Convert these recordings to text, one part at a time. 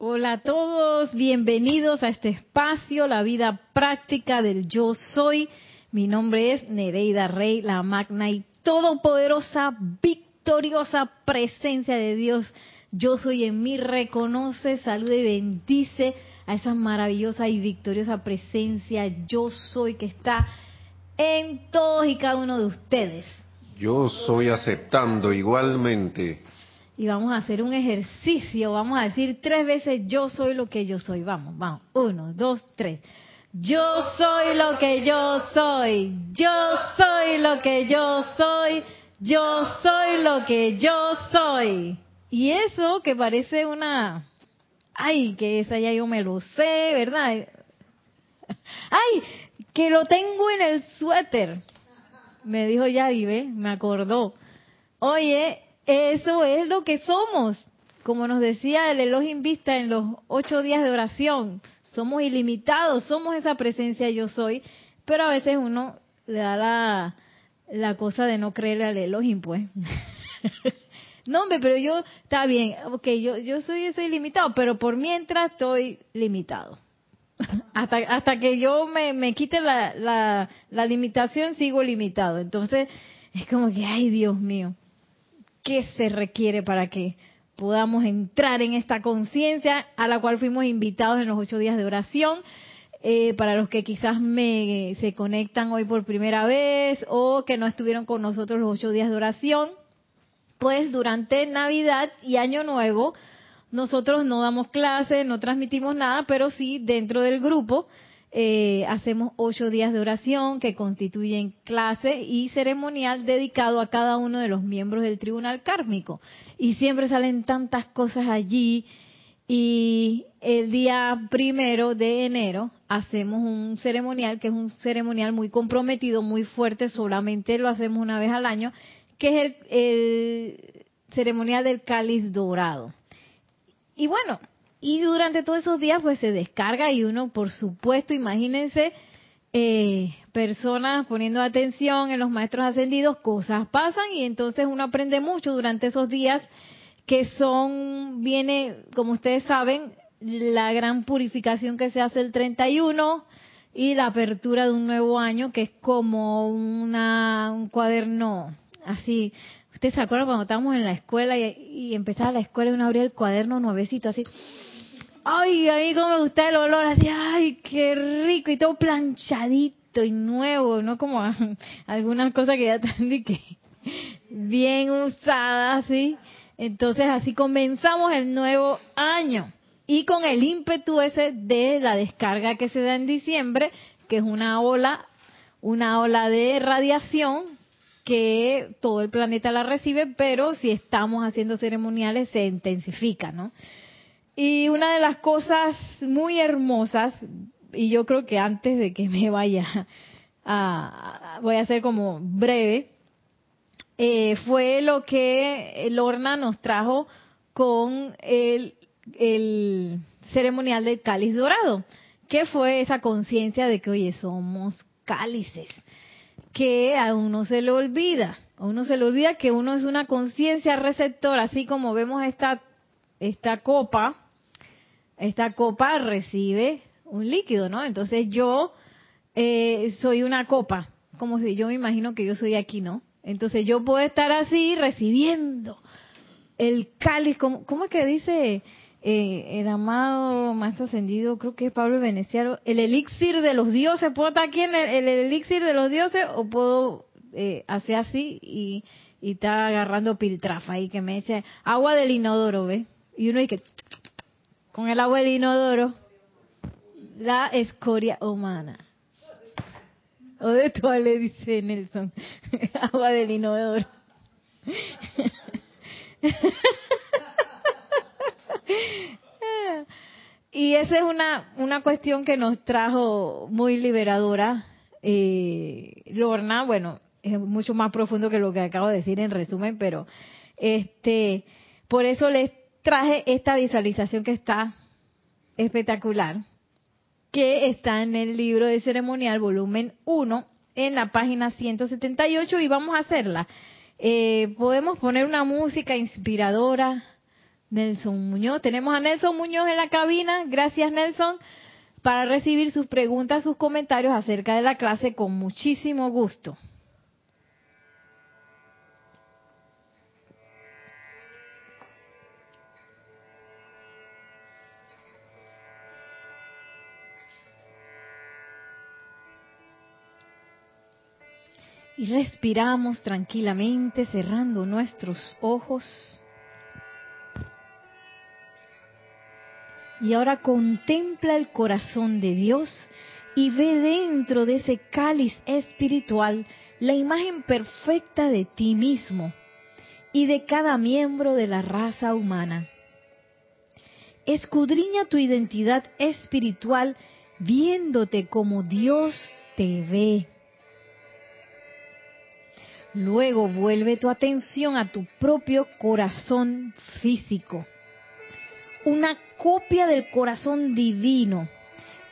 Hola a todos, bienvenidos a este espacio, la vida práctica del yo soy. Mi nombre es Nereida Rey, la magna y todopoderosa, victoriosa presencia de Dios. Yo soy en mí, reconoce, saluda y bendice a esa maravillosa y victoriosa presencia. Yo soy que está en todos y cada uno de ustedes. Yo soy aceptando igualmente y vamos a hacer un ejercicio. Vamos a decir tres veces yo soy lo que yo soy. Vamos, vamos. Uno, dos, tres. Yo soy lo que yo soy. Yo soy lo que yo soy. Yo soy lo que yo soy. Y eso que parece una... Ay, que esa ya yo me lo sé, ¿verdad? Ay, que lo tengo en el suéter. Me dijo Yadi, ¿ve? Me acordó. Oye, eso es lo que somos. Como nos decía el Elohim Vista en los ocho días de oración, somos ilimitados, somos esa presencia yo soy, pero a veces uno le da la, cosa de no creerle al Elohim, pues. no, hombre, pero yo, está bien, ok, yo, yo soy ese ilimitado, pero por mientras estoy limitado. hasta, hasta que yo me, me quite la, la, la limitación, sigo limitado. Entonces, es como que, ay, Dios mío qué se requiere para que podamos entrar en esta conciencia a la cual fuimos invitados en los ocho días de oración. Eh, para los que quizás me se conectan hoy por primera vez o que no estuvieron con nosotros los ocho días de oración, pues durante Navidad y Año Nuevo nosotros no damos clases, no transmitimos nada, pero sí dentro del grupo eh, hacemos ocho días de oración que constituyen clase y ceremonial dedicado a cada uno de los miembros del tribunal kármico. Y siempre salen tantas cosas allí. Y el día primero de enero hacemos un ceremonial, que es un ceremonial muy comprometido, muy fuerte, solamente lo hacemos una vez al año, que es el, el ceremonial del cáliz dorado. Y bueno, y durante todos esos días pues se descarga y uno, por supuesto, imagínense, eh, personas poniendo atención en los maestros ascendidos, cosas pasan y entonces uno aprende mucho durante esos días que son, viene, como ustedes saben, la gran purificación que se hace el 31 y la apertura de un nuevo año que es como una, un cuaderno así. ¿Ustedes se acuerdan cuando estábamos en la escuela y, y empezaba la escuela y uno abría el cuaderno nuevecito así? Ay, a mí como me gusta el olor, así, ay, qué rico, y todo planchadito y nuevo, no como algunas cosas que ya están que bien usadas, ¿sí? Entonces así comenzamos el nuevo año y con el ímpetu ese de la descarga que se da en diciembre, que es una ola, una ola de radiación que todo el planeta la recibe, pero si estamos haciendo ceremoniales se intensifica, ¿no? Y una de las cosas muy hermosas, y yo creo que antes de que me vaya, voy a ser como breve, eh, fue lo que Lorna nos trajo con el, el ceremonial del cáliz dorado, que fue esa conciencia de que, oye, somos cálices, que a uno se le olvida, a uno se le olvida que uno es una conciencia receptora, así como vemos esta, esta copa, esta copa recibe un líquido, ¿no? Entonces yo eh, soy una copa, como si yo me imagino que yo soy aquí, ¿no? Entonces yo puedo estar así recibiendo el cáliz, ¿cómo, es que dice eh, el amado maestro ascendido, creo que es Pablo Veneciano, el elixir de los dioses, ¿puedo estar aquí en el, elixir de los dioses o puedo eh, hacer así y, y está agarrando piltrafa ahí que me eche agua del inodoro, ¿ve? Y uno dice, con el agua del inodoro la escoria humana. O de le dice Nelson. agua del inodoro. y esa es una, una cuestión que nos trajo muy liberadora. Eh, Lorna, bueno, es mucho más profundo que lo que acabo de decir en resumen, pero este, por eso les traje esta visualización que está espectacular, que está en el libro de ceremonial, volumen 1, en la página 178, y vamos a hacerla. Eh, podemos poner una música inspiradora Nelson Muñoz. Tenemos a Nelson Muñoz en la cabina. Gracias, Nelson, para recibir sus preguntas, sus comentarios acerca de la clase con muchísimo gusto. Y respiramos tranquilamente cerrando nuestros ojos. Y ahora contempla el corazón de Dios y ve dentro de ese cáliz espiritual la imagen perfecta de ti mismo y de cada miembro de la raza humana. Escudriña tu identidad espiritual viéndote como Dios te ve Luego vuelve tu atención a tu propio corazón físico, una copia del corazón divino,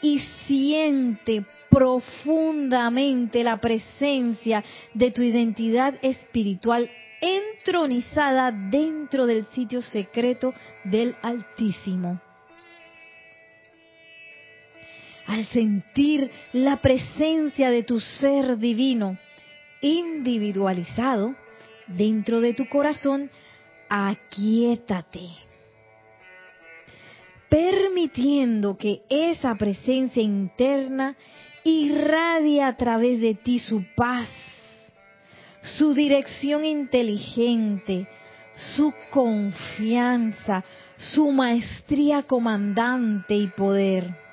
y siente profundamente la presencia de tu identidad espiritual entronizada dentro del sitio secreto del Altísimo. Al sentir la presencia de tu ser divino, individualizado dentro de tu corazón, aquietate, permitiendo que esa presencia interna irradie a través de ti su paz, su dirección inteligente, su confianza, su maestría comandante y poder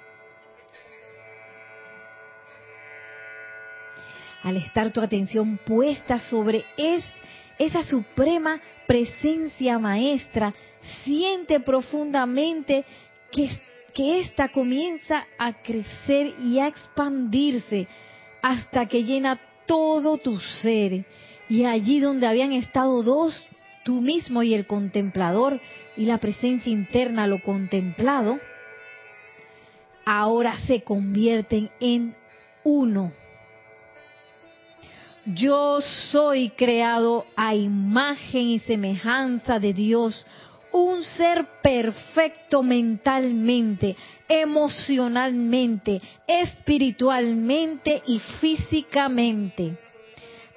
al estar tu atención puesta sobre es, esa suprema presencia maestra, siente profundamente que, que ésta comienza a crecer y a expandirse hasta que llena todo tu ser. Y allí donde habían estado dos, tú mismo y el contemplador, y la presencia interna, lo contemplado, ahora se convierten en uno yo soy creado a imagen y semejanza de Dios, un ser perfecto mentalmente, emocionalmente, espiritualmente y físicamente.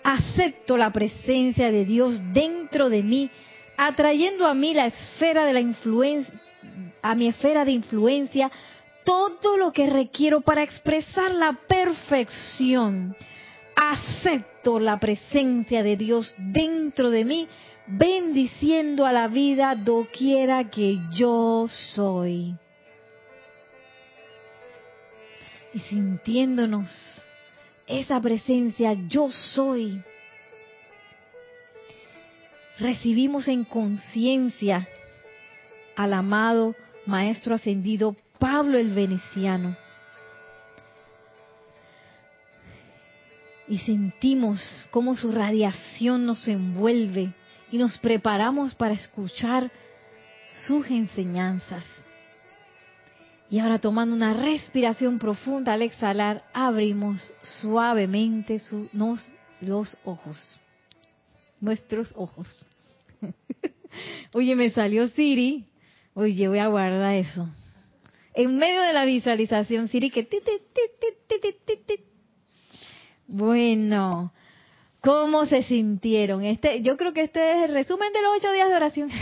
Acepto la presencia de Dios dentro de mí, atrayendo a mí la esfera de la influencia, a mi esfera de influencia, todo lo que requiero para expresar la perfección acepto la presencia de Dios dentro de mí, bendiciendo a la vida doquiera que yo soy. Y sintiéndonos esa presencia, yo soy. Recibimos en conciencia al amado Maestro Ascendido Pablo el Veneciano y sentimos cómo su radiación nos envuelve y nos preparamos para escuchar sus enseñanzas. Y ahora tomando una respiración profunda al exhalar, abrimos suavemente los ojos, nuestros ojos. Oye, me salió Siri. Oye, voy a guardar eso. En medio de la visualización, Siri que bueno, ¿cómo se sintieron? Este, yo creo que este es el resumen de los ocho días de oración.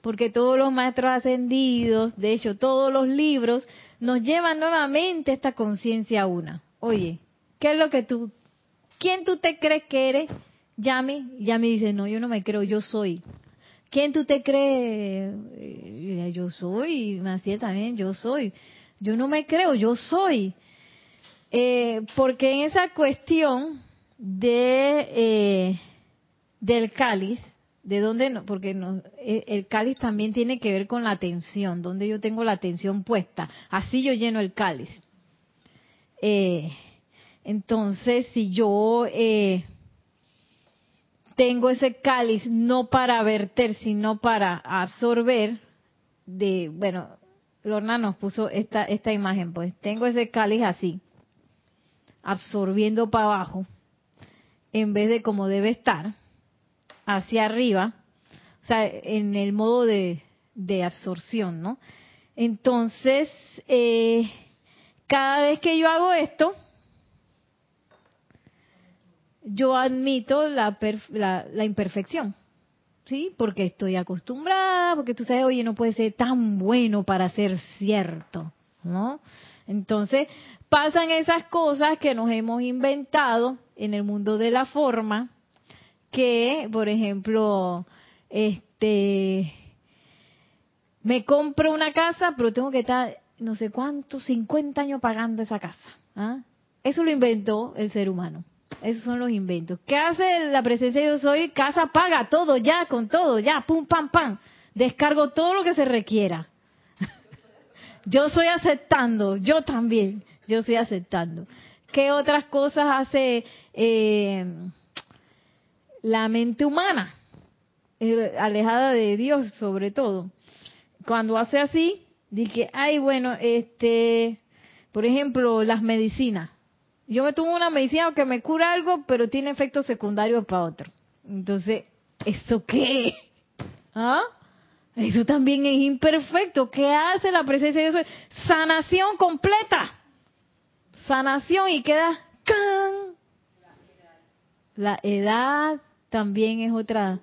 Porque todos los maestros ascendidos, de hecho todos los libros, nos llevan nuevamente esta conciencia una. Oye, ¿qué es lo que tú, quién tú te crees que eres? Yami, Yami dice, no, yo no me creo, yo soy. ¿Quién tú te crees? Eh, yo soy, Maciel también, yo soy. Yo no me creo, yo soy. Eh, porque en esa cuestión de eh, del cáliz, de dónde, no, porque no, eh, el cáliz también tiene que ver con la atención, donde yo tengo la atención puesta, así yo lleno el cáliz. entonces, si yo tengo ese cáliz no para verter, sino para absorber, de, bueno, Lorna nos puso esta, esta imagen, pues tengo ese cáliz así absorbiendo para abajo, en vez de como debe estar, hacia arriba, o sea, en el modo de, de absorción, ¿no? Entonces, eh, cada vez que yo hago esto, yo admito la, la, la, imperfección, ¿sí? Porque estoy acostumbrada, porque tú sabes, oye, no puede ser tan bueno para ser cierto, ¿no? Entonces, pasan esas cosas que nos hemos inventado en el mundo de la forma, que, por ejemplo, este, me compro una casa, pero tengo que estar no sé cuántos, 50 años pagando esa casa. ¿ah? Eso lo inventó el ser humano. Esos son los inventos. ¿Qué hace la presencia de yo soy? Casa paga todo, ya, con todo, ya, pum, pam, pam. Descargo todo lo que se requiera. Yo soy aceptando, yo también, yo estoy aceptando. ¿Qué otras cosas hace eh, la mente humana? Eh, alejada de Dios sobre todo. Cuando hace así, dije, ay, bueno, este, por ejemplo, las medicinas. Yo me tomo una medicina que me cura algo, pero tiene efectos secundarios para otro. Entonces, ¿eso qué? ¿Ah? Eso también es imperfecto. ¿Qué hace la presencia de Dios? Sanación completa. Sanación y queda ¡can! La edad también es otra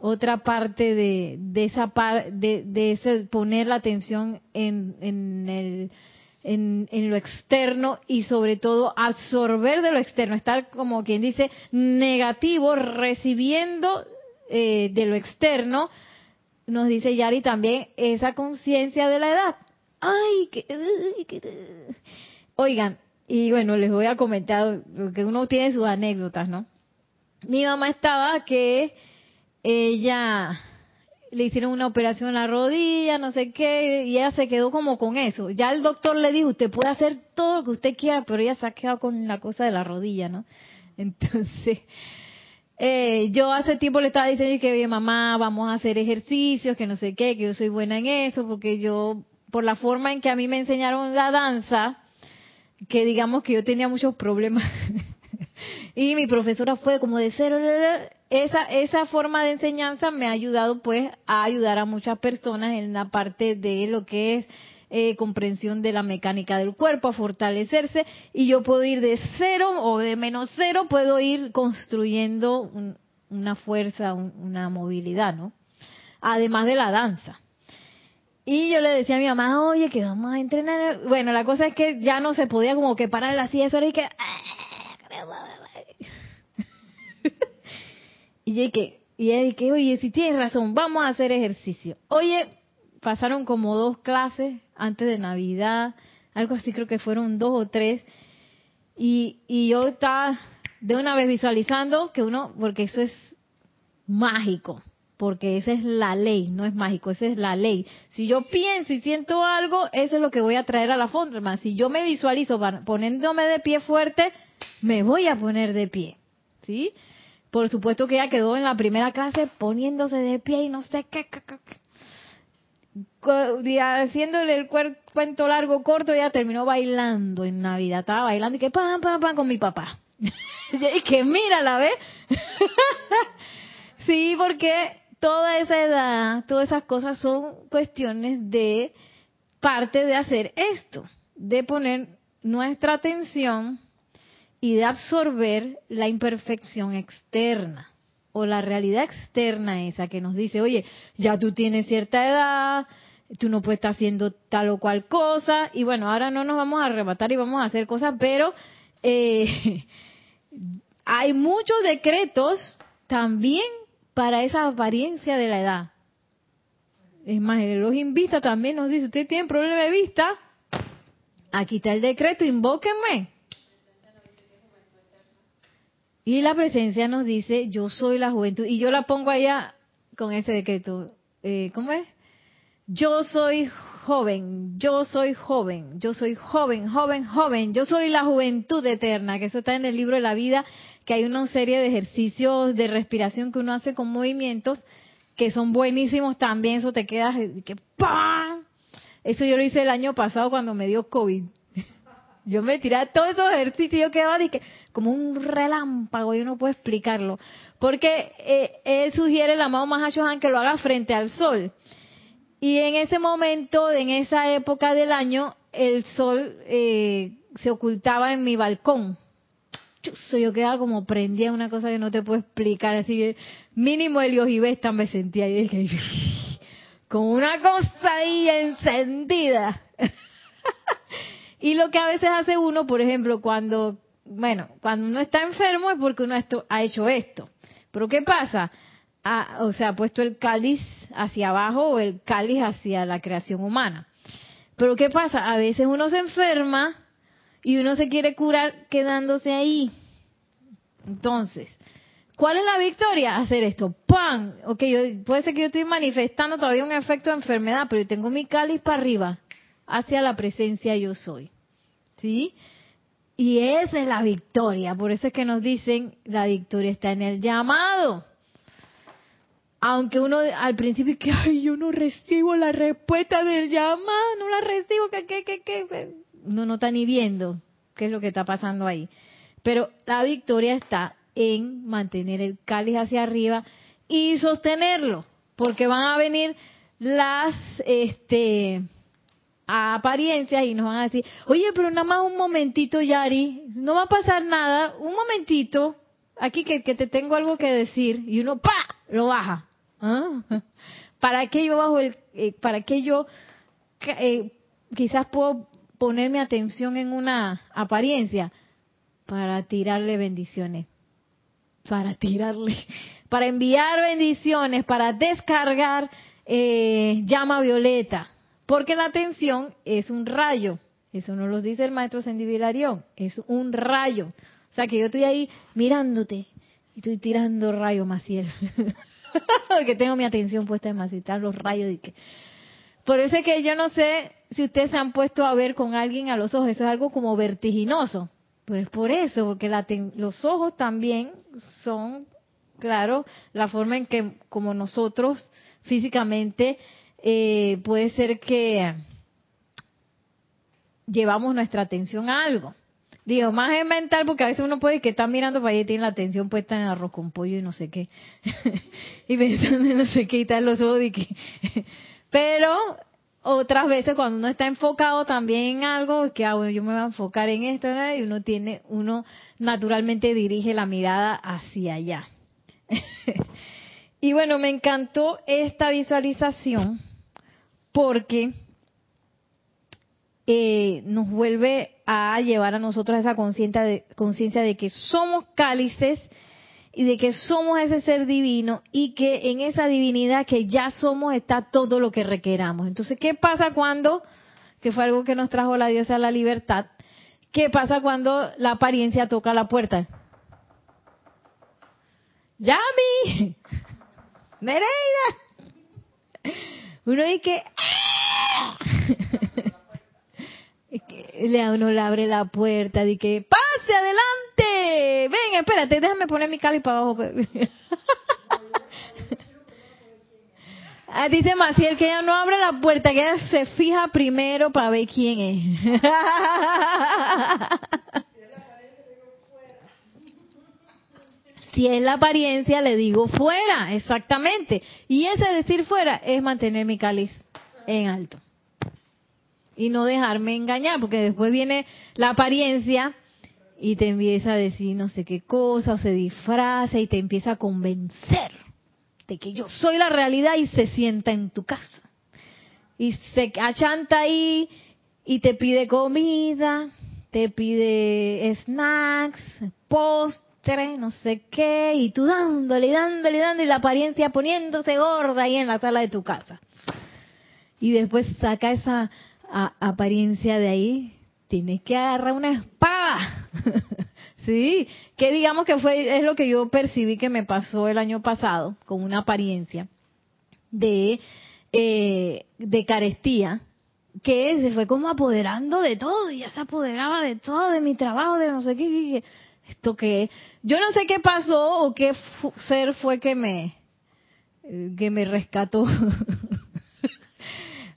otra parte de, de esa de, de ese poner la atención en, en el en, en, lo externo y sobre todo absorber de lo externo, estar como quien dice negativo, recibiendo eh, de lo externo, nos dice Yari también esa conciencia de la edad. Ay, que, oigan, y bueno, les voy a comentar, porque uno tiene sus anécdotas, ¿no? Mi mamá estaba que ella le hicieron una operación en la rodilla, no sé qué, y ella se quedó como con eso. Ya el doctor le dijo, usted puede hacer todo lo que usted quiera, pero ella se ha quedado con la cosa de la rodilla, ¿no? Entonces, eh, yo hace tiempo le estaba diciendo que, oye, mamá, vamos a hacer ejercicios, que no sé qué, que yo soy buena en eso, porque yo, por la forma en que a mí me enseñaron la danza, que digamos que yo tenía muchos problemas y mi profesora fue como de cero, esa, esa forma de enseñanza me ha ayudado pues a ayudar a muchas personas en la parte de lo que es eh, comprensión de la mecánica del cuerpo, a fortalecerse y yo puedo ir de cero o de menos cero, puedo ir construyendo una fuerza, una movilidad, ¿no? Además de la danza. Y yo le decía a mi mamá, oye, que vamos a entrenar. Bueno, la cosa es que ya no se podía como que parar la silla, eso era y que... Y dije, y él dije, oye, si tienes razón, vamos a hacer ejercicio. Oye, pasaron como dos clases antes de Navidad, algo así creo que fueron dos o tres. Y, y yo estaba de una vez visualizando que uno, porque eso es mágico, porque esa es la ley, no es mágico, esa es la ley. Si yo pienso y siento algo, eso es lo que voy a traer a la forma. Si yo me visualizo poniéndome de pie fuerte, me voy a poner de pie. ¿Sí? Por supuesto que ella quedó en la primera clase poniéndose de pie y no sé qué. Haciéndole el cuento largo, corto, ella terminó bailando en Navidad. Estaba bailando y que pam, pam, pam con mi papá. y que mírala, ¿ves? sí, porque toda esa edad, todas esas cosas son cuestiones de parte de hacer esto, de poner nuestra atención y de absorber la imperfección externa o la realidad externa esa que nos dice, oye, ya tú tienes cierta edad, tú no puedes estar haciendo tal o cual cosa, y bueno, ahora no nos vamos a arrebatar y vamos a hacer cosas, pero eh, hay muchos decretos también para esa apariencia de la edad. Es más, el reloj invista también nos dice, usted tiene problema de vista, aquí está el decreto, invóquenme y la presencia nos dice, yo soy la juventud. Y yo la pongo allá con ese decreto. Eh, ¿Cómo es? Yo soy joven, yo soy joven, yo soy joven, joven, joven, yo soy la juventud eterna, que eso está en el libro de la vida, que hay una serie de ejercicios de respiración que uno hace con movimientos que son buenísimos también, eso te queda que. Eso yo lo hice el año pasado cuando me dio COVID. Yo me tiré todos esos ejercicios y yo quedaba que, como un relámpago, yo no puedo explicarlo. Porque eh, él sugiere el amado Mahashohan que lo haga frente al sol. Y en ese momento, en esa época del año, el sol eh, se ocultaba en mi balcón. Yo quedaba como prendía una cosa que no te puedo explicar, así que mínimo el Yojibesta me sentía ahí, como una cosa ahí encendida. y lo que a veces hace uno, por ejemplo, cuando, bueno, cuando uno está enfermo es porque uno ha hecho esto. Pero ¿qué pasa? O sea, ha puesto el cáliz hacia abajo o el cáliz hacia la creación humana. Pero ¿qué pasa? A veces uno se enferma y uno se quiere curar quedándose ahí. Entonces, ¿cuál es la victoria? Hacer esto. ¡Pam! Ok, puede ser que yo estoy manifestando todavía un efecto de enfermedad, pero yo tengo mi cáliz para arriba, hacia la presencia yo soy. ¿Sí? Y esa es la victoria. Por eso es que nos dicen, la victoria está en el llamado aunque uno al principio que ay yo no recibo la respuesta del llamado no la recibo que qué qué qué uno no está ni viendo qué es lo que está pasando ahí pero la victoria está en mantener el cáliz hacia arriba y sostenerlo porque van a venir las este apariencias y nos van a decir oye pero nada más un momentito Yari no va a pasar nada un momentito aquí que, que te tengo algo que decir y uno pa lo baja ¿Ah? ¿Para qué yo bajo el, eh, para qué yo eh, quizás puedo poner mi atención en una apariencia? Para tirarle bendiciones. Para tirarle, para enviar bendiciones, para descargar eh, llama violeta. Porque la atención es un rayo. Eso no lo dice el maestro Sendivilarión. Es un rayo. O sea que yo estoy ahí mirándote y estoy tirando rayo, Maciel. que tengo mi atención puesta en masitar los rayos y que por eso es que yo no sé si ustedes se han puesto a ver con alguien a los ojos, eso es algo como vertiginoso, pero es por eso, porque los ojos también son, claro, la forma en que como nosotros físicamente eh, puede ser que llevamos nuestra atención a algo. Digo, más es mental porque a veces uno puede que está mirando para allá y tiene la atención puesta en arroz con pollo y no sé qué. y pensando en no sé qué y tal los ojos que... Pero otras veces cuando uno está enfocado también en algo, que ah, bueno, yo me voy a enfocar en esto, y uno tiene, uno naturalmente dirige la mirada hacia allá. y bueno, me encantó esta visualización porque eh, nos vuelve a llevar a nosotros esa conciencia de, que somos cálices y de que somos ese ser divino y que en esa divinidad que ya somos está todo lo que requeramos. Entonces, ¿qué pasa cuando, que fue algo que nos trajo la diosa la libertad, qué pasa cuando la apariencia toca la puerta? ¡Yami! ¡Nereida! Uno dice que... ¡Ah! le, uno le abre la puerta y que pase adelante ven espérate déjame poner mi cali para abajo. Ah, dice Maciel que ella no abre la puerta que ella se fija primero para ver quién es si es la apariencia le digo fuera exactamente y ese decir fuera es mantener mi cáliz en alto y no dejarme engañar, porque después viene la apariencia y te empieza a decir no sé qué cosa, o se disfraza y te empieza a convencer de que yo soy la realidad y se sienta en tu casa. Y se achanta ahí y te pide comida, te pide snacks, no sé qué, y tú dándole, dándole, dándole, y la apariencia poniéndose gorda ahí en la sala de tu casa. Y después saca esa apariencia de ahí, tienes que agarrar una espada. sí, que digamos que fue, es lo que yo percibí que me pasó el año pasado, con una apariencia de, eh, de carestía, que se fue como apoderando de todo, y ya se apoderaba de todo, de mi trabajo, de no sé qué, esto que, yo no sé qué pasó o qué ser fue que me, que me rescató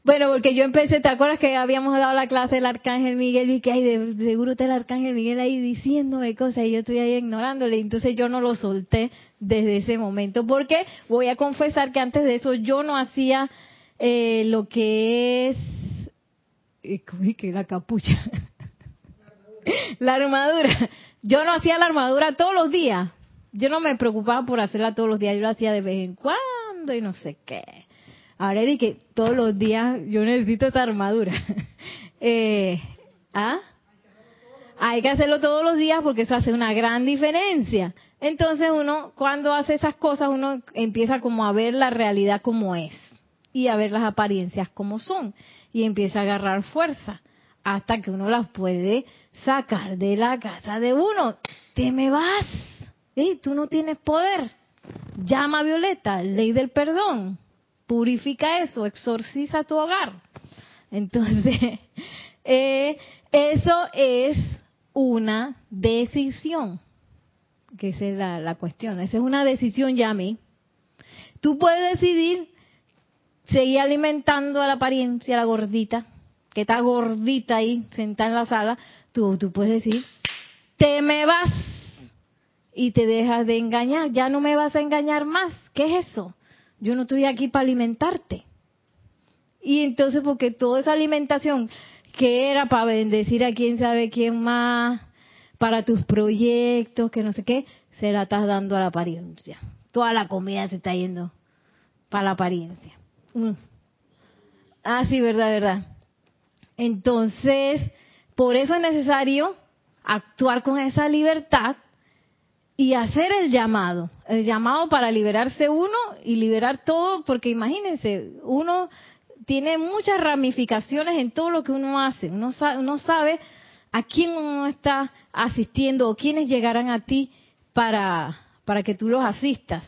Bueno, porque yo empecé, ¿te acuerdas que habíamos dado la clase del Arcángel Miguel y que hay de, seguro está el Arcángel Miguel ahí diciéndome cosas y yo estoy ahí ignorándole? Entonces yo no lo solté desde ese momento porque voy a confesar que antes de eso yo no hacía eh, lo que es... Eh, ¿Cómo es que la capucha? la armadura. Yo no hacía la armadura todos los días. Yo no me preocupaba por hacerla todos los días. Yo la hacía de vez en cuando y no sé qué. Ahora es que todos los días yo necesito esta armadura. eh, ¿Ah? Hay que hacerlo todos los días porque eso hace una gran diferencia. Entonces uno, cuando hace esas cosas, uno empieza como a ver la realidad como es y a ver las apariencias como son y empieza a agarrar fuerza hasta que uno las puede sacar de la casa de uno. Te me vas. ¿Eh? Tú no tienes poder. Llama a Violeta, ley del perdón purifica eso, exorciza tu hogar. Entonces, eh, eso es una decisión, que esa es la, la cuestión, esa es una decisión, Yami. Tú puedes decidir seguir alimentando a la apariencia, a la gordita, que está gordita ahí, sentada en la sala, tú, tú puedes decir, te me vas y te dejas de engañar, ya no me vas a engañar más. ¿Qué es eso? Yo no estoy aquí para alimentarte. Y entonces, porque toda esa alimentación que era para bendecir a quién sabe quién más, para tus proyectos, que no sé qué, se la estás dando a la apariencia. Toda la comida se está yendo para la apariencia. Mm. Ah, sí, verdad, verdad. Entonces, por eso es necesario actuar con esa libertad y hacer el llamado, el llamado para liberarse uno y liberar todo, porque imagínense, uno tiene muchas ramificaciones en todo lo que uno hace, uno sabe, uno sabe a quién uno está asistiendo o quiénes llegarán a ti para, para que tú los asistas.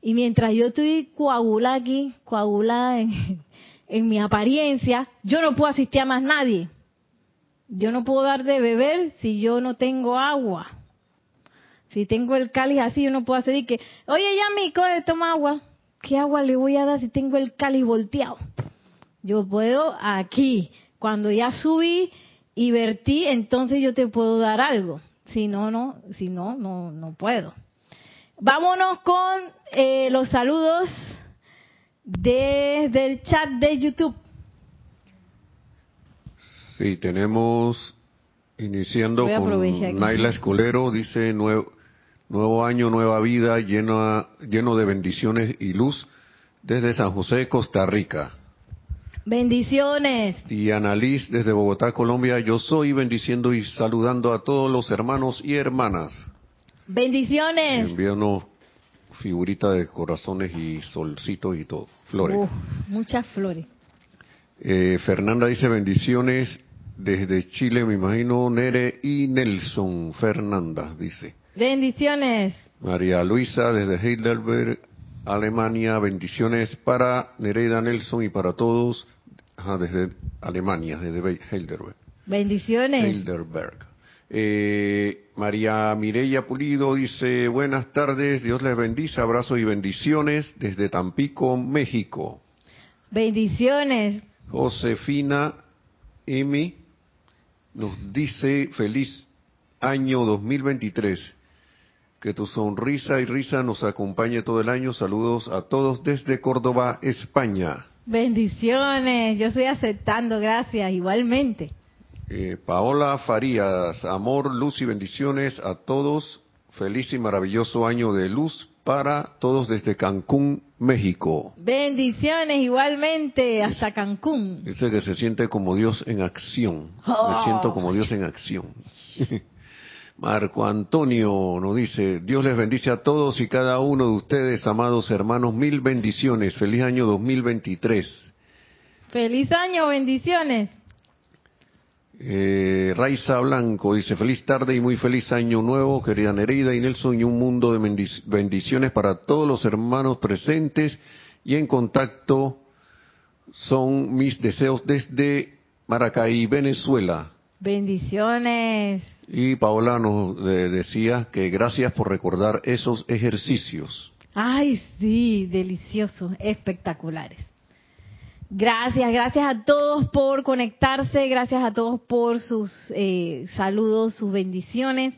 Y mientras yo estoy coagulada aquí, coagulada en, en mi apariencia, yo no puedo asistir a más nadie. Yo no puedo dar de beber si yo no tengo agua. Si tengo el cáliz así, yo no puedo hacer y que, oye, Yami, coge, toma agua. ¿Qué agua le voy a dar si tengo el cáliz volteado? Yo puedo aquí. Cuando ya subí y vertí, entonces yo te puedo dar algo. Si no, no, si no, no, no puedo. Vámonos con eh, los saludos desde el chat de YouTube. Sí, tenemos iniciando con Naila Escolero, dice nuevo, Nuevo año, nueva vida, lleno, lleno de bendiciones y luz desde San José, Costa Rica. Bendiciones. Y Liz desde Bogotá, Colombia. Yo soy bendiciendo y saludando a todos los hermanos y hermanas. Bendiciones. Envíanos figuritas de corazones y solcitos y todo. Flores. muchas flores. Eh, Fernanda dice bendiciones desde Chile, me imagino, Nere y Nelson. Fernanda dice. Bendiciones. María Luisa desde Heidelberg, Alemania. Bendiciones para Nereida Nelson y para todos desde Alemania, desde Heidelberg. Bendiciones. Heidelberg. Eh, María Mireya Pulido dice, buenas tardes, Dios les bendice, abrazos y bendiciones desde Tampico, México. Bendiciones. Josefina M nos dice, feliz año 2023. Que tu sonrisa y risa nos acompañe todo el año. Saludos a todos desde Córdoba, España. Bendiciones, yo estoy aceptando, gracias, igualmente. Eh, Paola Farías, amor, luz y bendiciones a todos. Feliz y maravilloso año de luz para todos desde Cancún, México. Bendiciones igualmente hasta Cancún. Dice que se siente como Dios en acción. Me oh. siento como Dios en acción. Marco Antonio nos dice, Dios les bendice a todos y cada uno de ustedes, amados hermanos, mil bendiciones. Feliz año 2023. Feliz año, bendiciones. Eh, Raiza Blanco dice, feliz tarde y muy feliz año nuevo, querida Nereida y Nelson, y un mundo de bendiciones para todos los hermanos presentes y en contacto. Son mis deseos desde Maracay, Venezuela. Bendiciones. Y Paola nos decía que gracias por recordar esos ejercicios. Ay, sí, deliciosos, espectaculares. Gracias, gracias a todos por conectarse, gracias a todos por sus eh, saludos, sus bendiciones.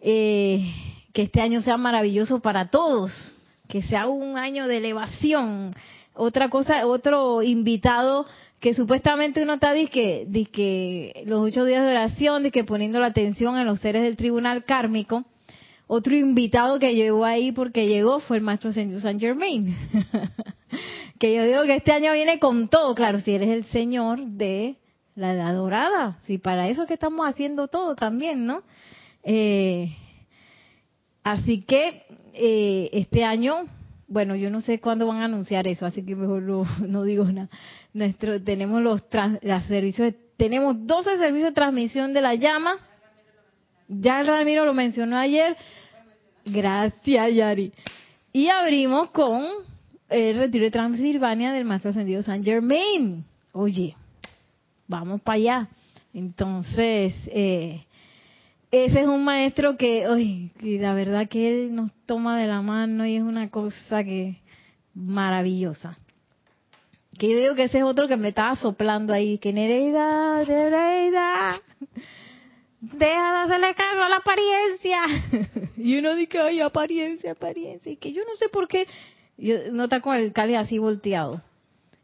Eh, que este año sea maravilloso para todos, que sea un año de elevación. Otra cosa, otro invitado que supuestamente uno está dice que los ocho días de oración, que poniendo la atención en los seres del tribunal kármico. Otro invitado que llegó ahí porque llegó fue el maestro Señor Saint Germain. que yo digo que este año viene con todo, claro, si eres el Señor de la Edad Dorada, si para eso es que estamos haciendo todo también, ¿no? Eh, Así que eh, este año, bueno, yo no sé cuándo van a anunciar eso, así que mejor no, digo nada. Nuestro, tenemos los, servicios, tenemos 12 servicios de transmisión de la llama. Ya Ramiro lo mencionó ayer. Gracias, Yari. Y abrimos con el retiro de Transilvania del Maestro Ascendido San Germain. Oye, vamos para allá. Entonces, eh, ese es un maestro que, oye, la verdad que él nos toma de la mano y es una cosa que maravillosa. Que yo digo que ese es otro que me estaba soplando ahí, que Nereida, Nereida, deja de hacerle caso a la apariencia. y uno dice, ay, apariencia, apariencia. Y que yo no sé por qué, yo no está con el cáliz así volteado.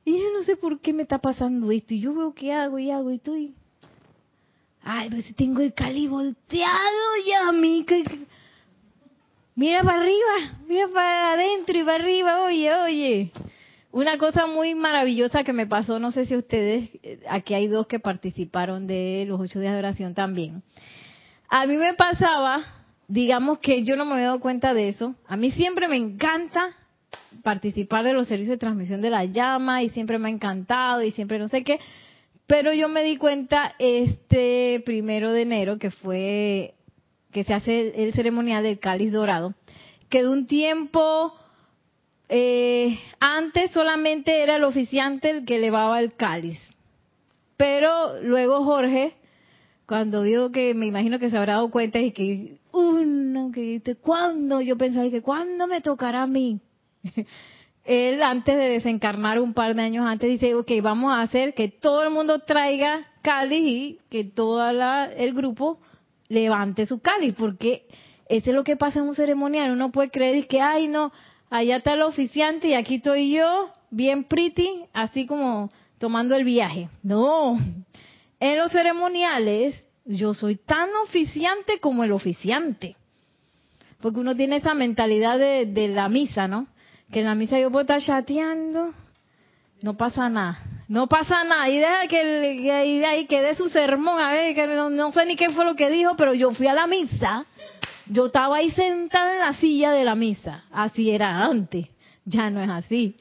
Y yo no sé por qué me está pasando esto. Y yo veo que hago y hago y estoy Ay, pues tengo el cali volteado ya, mí. Mira para arriba, mira para adentro y para arriba, oye, oye. Una cosa muy maravillosa que me pasó, no sé si ustedes, eh, aquí hay dos que participaron de los ocho días de oración también. A mí me pasaba, digamos que yo no me había dado cuenta de eso, a mí siempre me encanta participar de los servicios de transmisión de la llama y siempre me ha encantado y siempre no sé qué, pero yo me di cuenta este primero de enero, que fue que se hace el ceremonial del cáliz dorado, que de un tiempo eh, antes solamente era el oficiante el que elevaba el cáliz. Pero luego Jorge, cuando vio que me imagino que se habrá dado cuenta y que uno que ¿cuándo? Yo pensaba que ¿cuándo me tocará a mí? él antes de desencarnar un par de años antes dice, ok, vamos a hacer que todo el mundo traiga cáliz y que todo el grupo levante su cáliz, porque eso es lo que pasa en un ceremonial. Uno puede creer que, ay, no, allá está el oficiante y aquí estoy yo, bien pretty, así como tomando el viaje. No, en los ceremoniales yo soy tan oficiante como el oficiante. Porque uno tiene esa mentalidad de, de la misa, ¿no? Que en la misa yo puedo estar chateando, no pasa nada. No pasa nada. Y deja que, ahí que dé su sermón, a ver, que no, sé ni qué fue lo que dijo, pero yo fui a la misa. Yo estaba ahí sentada en la silla de la misa. Así era antes. Ya no es así.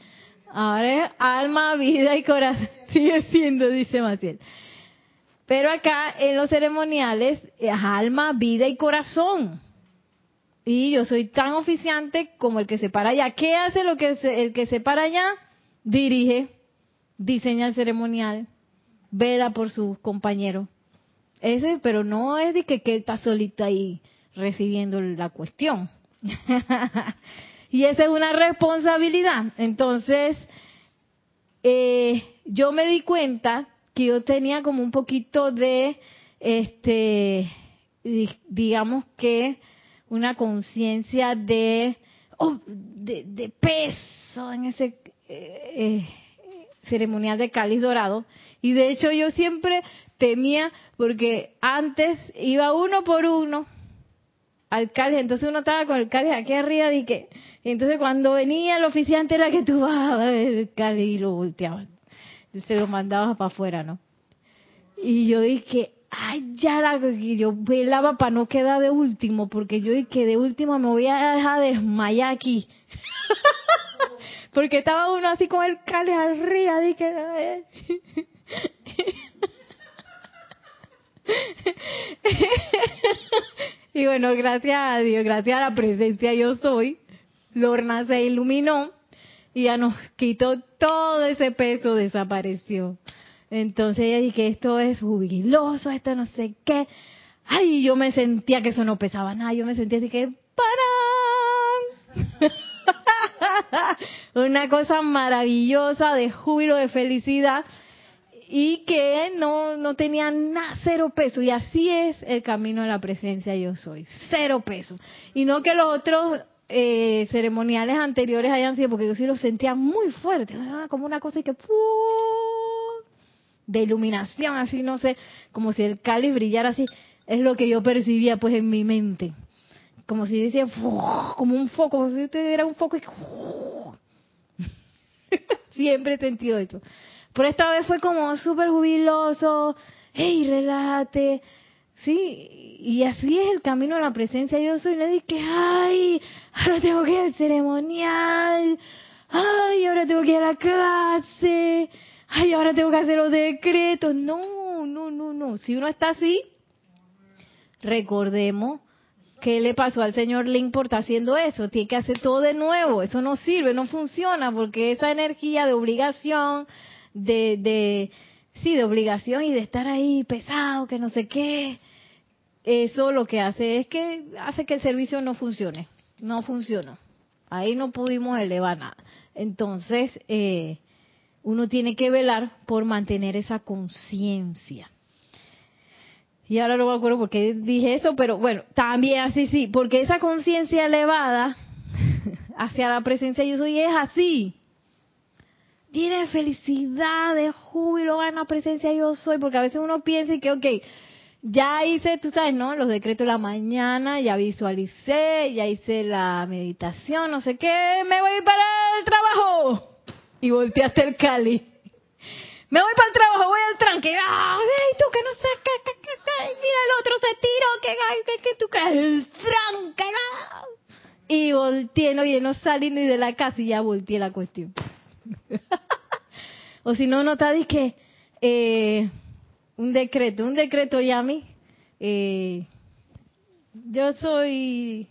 Ahora es alma, vida y corazón. Sigue siendo, dice Maciel. Pero acá en los ceremoniales es alma, vida y corazón. Y yo soy tan oficiante como el que se para allá. ¿Qué hace lo que el que se para allá? Dirige, diseña el ceremonial, vela por sus compañeros. Ese, pero no es de que, está solito ahí recibiendo la cuestión. y esa es una responsabilidad. Entonces, eh, yo me di cuenta que yo tenía como un poquito de, este, digamos que, una conciencia de, oh, de, peso en ese eh, eh, ceremonial de cáliz dorado. Y de hecho yo siempre temía porque antes iba uno por uno al cáliz, entonces uno estaba con el cáliz aquí arriba y que entonces cuando venía el oficiante era que tú bajabas el cáliz y lo volteaban. Se lo mandabas para afuera, ¿no? Y yo dije, ay, ya la yo velaba para no quedar de último, porque yo que de último me voy a dejar desmayar aquí. porque estaba uno así con el cale arriba, dije, y bueno, gracias a Dios, gracias a la presencia yo soy, Lorna se iluminó y ya nos quitó todo ese peso, desapareció. Entonces ella dije, esto es jubiloso, esto no sé qué. Ay, yo me sentía que eso no pesaba nada, yo me sentía así que, ¡para! una cosa maravillosa de júbilo, de felicidad y que no, no tenía nada, cero peso. Y así es el camino a la presencia yo soy, cero peso. Y no que los otros eh, ceremoniales anteriores hayan sido, porque yo sí lo sentía muy fuerte, como una cosa que de iluminación, así no sé, como si el cáliz brillara así, es lo que yo percibía pues en mi mente. Como si decía, como un foco, como si usted era un foco y siempre he sentido esto. Pero esta vez fue como súper jubiloso, hey, relájate, ¿sí? Y así es el camino a la presencia yo soy. No que ay, ahora tengo que ir al ceremonial, ay, ahora tengo que ir a la clase, ay, ahora tengo que hacer los decretos. No, no, no, no. Si uno está así, recordemos ¿Qué le pasó al señor Link por estar haciendo eso? Tiene que hacer todo de nuevo. Eso no sirve, no funciona, porque esa energía de obligación, de, de, sí, de obligación y de estar ahí pesado, que no sé qué, eso lo que hace es que hace que el servicio no funcione, no funciona. Ahí no pudimos elevar nada. Entonces, eh, uno tiene que velar por mantener esa conciencia. Y ahora no me acuerdo por qué dije eso, pero bueno, también así sí, porque esa conciencia elevada hacia la presencia de yo soy es así tiene felicidad, de júbilo en la presencia yo soy, porque a veces uno piensa que, ok, ya hice, tú sabes, ¿no? Los decretos de la mañana, ya visualicé, ya hice la meditación, no sé qué, me voy para el trabajo. Y volteaste el Cali. Me voy para el trabajo, voy al tranque. ¡Ay, tú que no qué, mira el otro se tiro, que, que, que tú crees, el tranque. Y volteé, no, y no salí ni de la casa y ya volteé la cuestión. o si no, no está que eh, un decreto, un decreto Yami. Eh, yo soy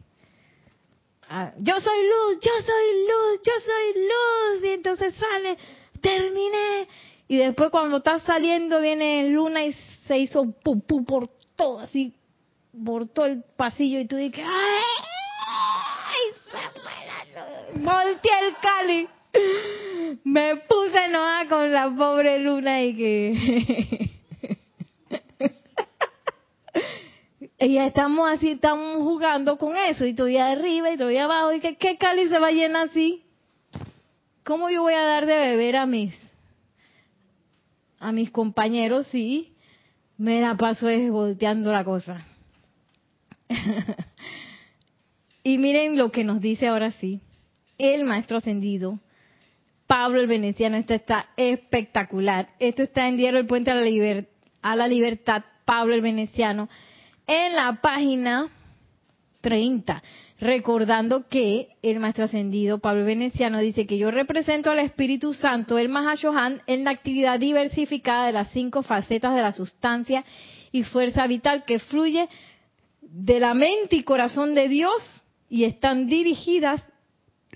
ah, yo soy luz, yo soy luz, yo soy luz, y entonces sale, terminé, y después cuando está saliendo viene luna y se hizo pupú por todo, así, por todo el pasillo, y tú dices, ¡ay! Se fue la el Cali. Me puse no con la pobre luna y que y estamos así, estamos jugando con eso, y estoy arriba y estoy abajo, y que qué cáliz se va a llenar así. ¿Cómo yo voy a dar de beber a mis a mis compañeros si me la paso es volteando la cosa? y miren lo que nos dice ahora sí, el maestro ascendido Pablo el Veneciano. Esto está espectacular. Esto está en Diario El Puente a la, a la Libertad, Pablo el Veneciano, en la página 30. Recordando que el maestro ascendido Pablo Veneciano dice que yo represento al Espíritu Santo, el Mahashohan, en la actividad diversificada de las cinco facetas de la sustancia y fuerza vital que fluye de la mente y corazón de Dios y están dirigidas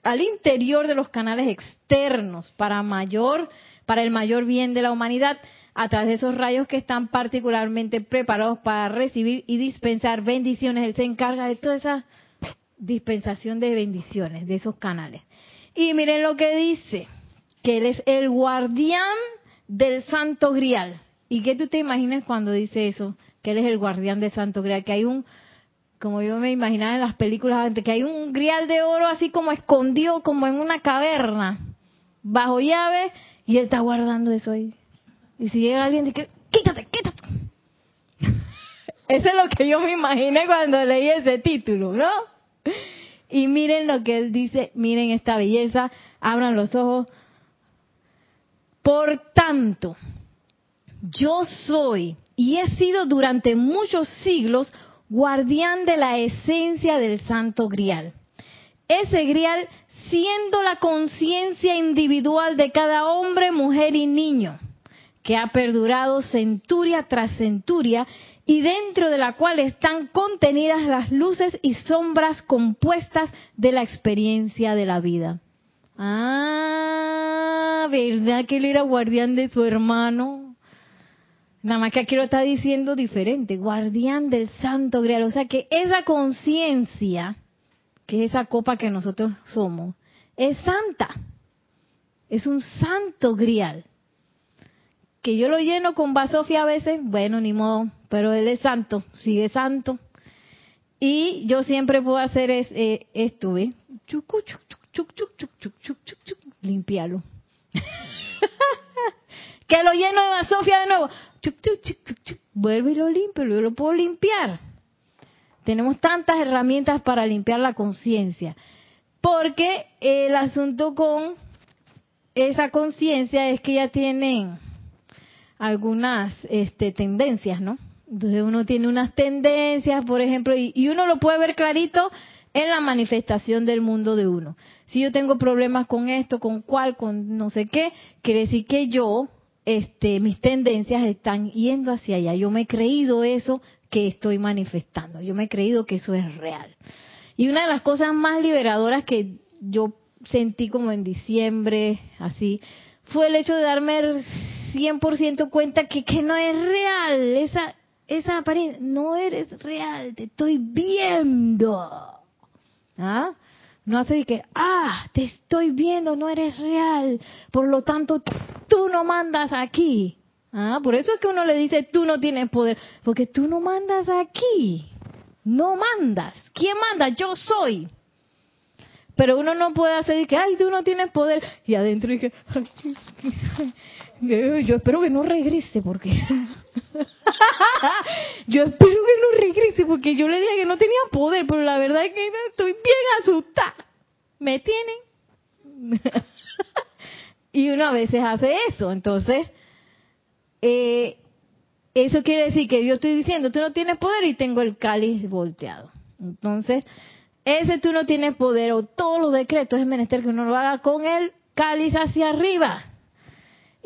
al interior de los canales externos para mayor para el mayor bien de la humanidad a través de esos rayos que están particularmente preparados para recibir y dispensar bendiciones. Él se encarga de toda esa dispensación de bendiciones de esos canales. Y miren lo que dice, que Él es el guardián del Santo Grial. ¿Y qué tú te imaginas cuando dice eso? Que Él es el guardián del Santo Grial, que hay un como yo me imaginaba en las películas antes, que hay un grial de oro así como escondido, como en una caverna, bajo llave, y él está guardando eso ahí. Y si llega alguien, dice, quítate, quítate. Eso es lo que yo me imaginé cuando leí ese título, ¿no? Y miren lo que él dice, miren esta belleza, abran los ojos. Por tanto, yo soy y he sido durante muchos siglos guardián de la esencia del santo grial. Ese grial siendo la conciencia individual de cada hombre, mujer y niño, que ha perdurado centuria tras centuria y dentro de la cual están contenidas las luces y sombras compuestas de la experiencia de la vida. Ah, ¿verdad que él era guardián de su hermano? Nada más que aquí lo está diciendo diferente, guardián del santo grial. O sea que esa conciencia, que es esa copa que nosotros somos, es santa. Es un santo grial que yo lo lleno con basofia a veces, bueno, ni modo, pero él es santo, sigue santo. Y yo siempre puedo hacer es, eh, esto, ¿ves? limpiarlo. que lo lleno de basofia de nuevo. Vuelvo y lo limpio, yo lo puedo limpiar. Tenemos tantas herramientas para limpiar la conciencia. Porque el asunto con esa conciencia es que ya tienen algunas este, tendencias, ¿no? Entonces uno tiene unas tendencias, por ejemplo, y, y, uno lo puede ver clarito en la manifestación del mundo de uno. Si yo tengo problemas con esto, con cuál, con no sé qué, quiere decir que yo, este, mis tendencias están yendo hacia allá. Yo me he creído eso que estoy manifestando. Yo me he creído que eso es real. Y una de las cosas más liberadoras que yo sentí como en diciembre, así, fue el hecho de darme 100% cuenta que, que no es real. Esa, esa apariencia, no eres real, te estoy viendo. ¿Ah? No hace que, ah, te estoy viendo, no eres real. Por lo tanto, tú no mandas aquí. Ah, por eso es que uno le dice, tú no tienes poder, porque tú no mandas aquí. No mandas. ¿Quién manda? Yo soy. Pero uno no puede hacer que, ay, tú no tienes poder. Y adentro dije, yo espero que no regrese porque... yo espero que no regrese porque yo le dije que no tenía poder, pero la verdad es que estoy bien asustada. ¿Me tienen? y uno a veces hace eso. Entonces, eh, eso quiere decir que yo estoy diciendo, tú no tienes poder y tengo el cáliz volteado. Entonces, ese tú no tienes poder o todos los decretos es menester que uno lo haga con el cáliz hacia arriba.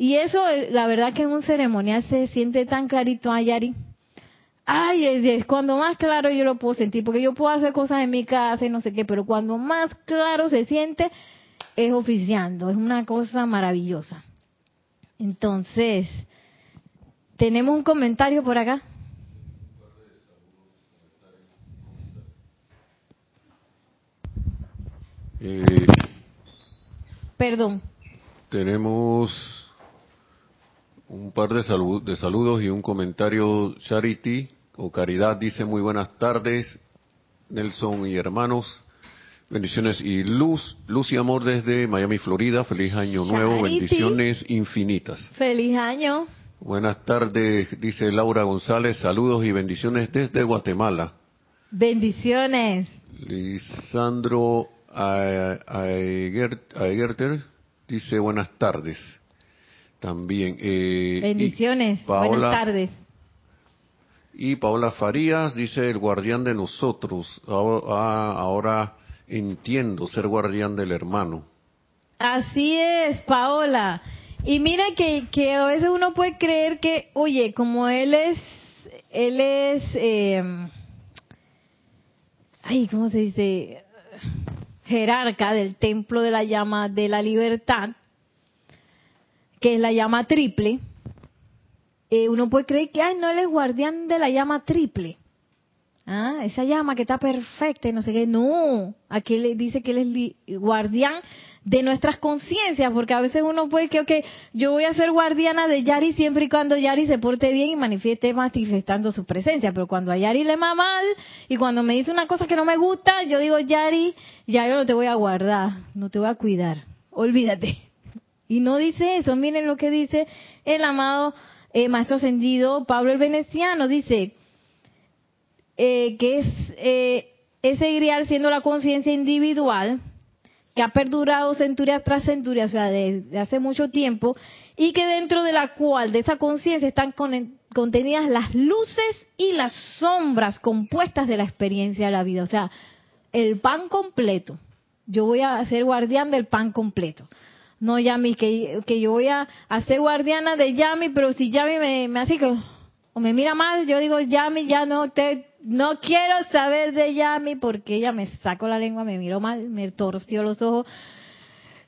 Y eso, la verdad que en un ceremonial se siente tan clarito, Ayari. Ay, es, es, cuando más claro yo lo puedo sentir, porque yo puedo hacer cosas en mi casa y no sé qué, pero cuando más claro se siente es oficiando, es una cosa maravillosa. Entonces, tenemos un comentario por acá. Eh, Perdón. tenemos un par de, de saludos y un comentario. Charity o Caridad dice muy buenas tardes, Nelson y hermanos. Bendiciones y luz, luz y amor desde Miami, Florida. Feliz año nuevo, Charity. bendiciones infinitas. Feliz año. Buenas tardes, dice Laura González. Saludos y bendiciones desde Guatemala. Bendiciones. Lisandro Aegerter dice buenas tardes. También. eh, Bendiciones. Paola- Buenas tardes. Y Paola Farías dice el guardián de nosotros. Ahora, ah, ahora entiendo ser guardián del hermano. Así es, Paola. Y mira que, que a veces uno puede creer que, oye, como él es, él es, eh, ay, ¿cómo se dice? Jerarca del templo de la llama de la libertad, que es la llama triple. eh, uno puede creer que, ay, no, él es guardián de la llama triple. Ah, esa llama que está perfecta y no sé qué. No, aquí le dice que él es guardián de nuestras conciencias, porque a veces uno puede que, ok, yo voy a ser guardiana de Yari siempre y cuando Yari se porte bien y manifieste manifestando su presencia, pero cuando a Yari le va mal y cuando me dice una cosa que no me gusta, yo digo, Yari, ya yo no te voy a guardar, no te voy a cuidar, olvídate. Y no dice eso, miren lo que dice el amado eh, Maestro Ascendido Pablo el Veneciano, dice, eh, que es eh, ese grial siendo la conciencia individual que ha perdurado centurias tras centurias, o sea, desde hace mucho tiempo, y que dentro de la cual, de esa conciencia, están con- contenidas las luces y las sombras compuestas de la experiencia de la vida, o sea, el pan completo. Yo voy a ser guardián del pan completo. No Yami, que, que yo voy a, a ser guardiana de Yami, pero si Yami me, me que, o me mira mal, yo digo Yami, ya no te, no quiero saber de Yami porque ella me sacó la lengua, me miró mal, me torció los ojos.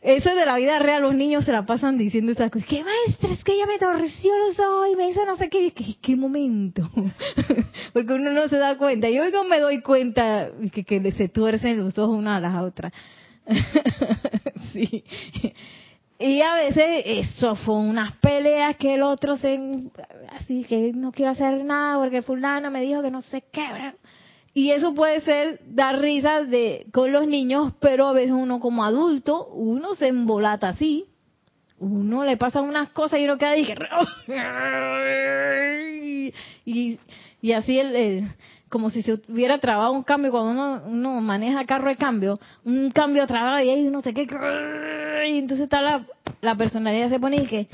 Eso es de la vida real, los niños se la pasan diciendo esas cosas. ¿Qué maestra? Es que ella me torció los ojos y me hizo no sé qué. ¿Qué, qué momento? Porque uno no se da cuenta. Yo no me doy cuenta que, que se tuercen los ojos una a las otras. sí. Y a veces eso fue unas peleas que el otro se así que no quiero hacer nada porque fulano me dijo que no sé qué. Y eso puede ser dar risas de con los niños, pero a veces uno como adulto, uno se embolata así. Uno le pasan unas cosas y uno queda y, y, y así el, como si se hubiera trabado un cambio cuando uno, uno maneja carro de cambio, un cambio trabado y ahí no sé qué, y entonces está la, la personalidad se pone y que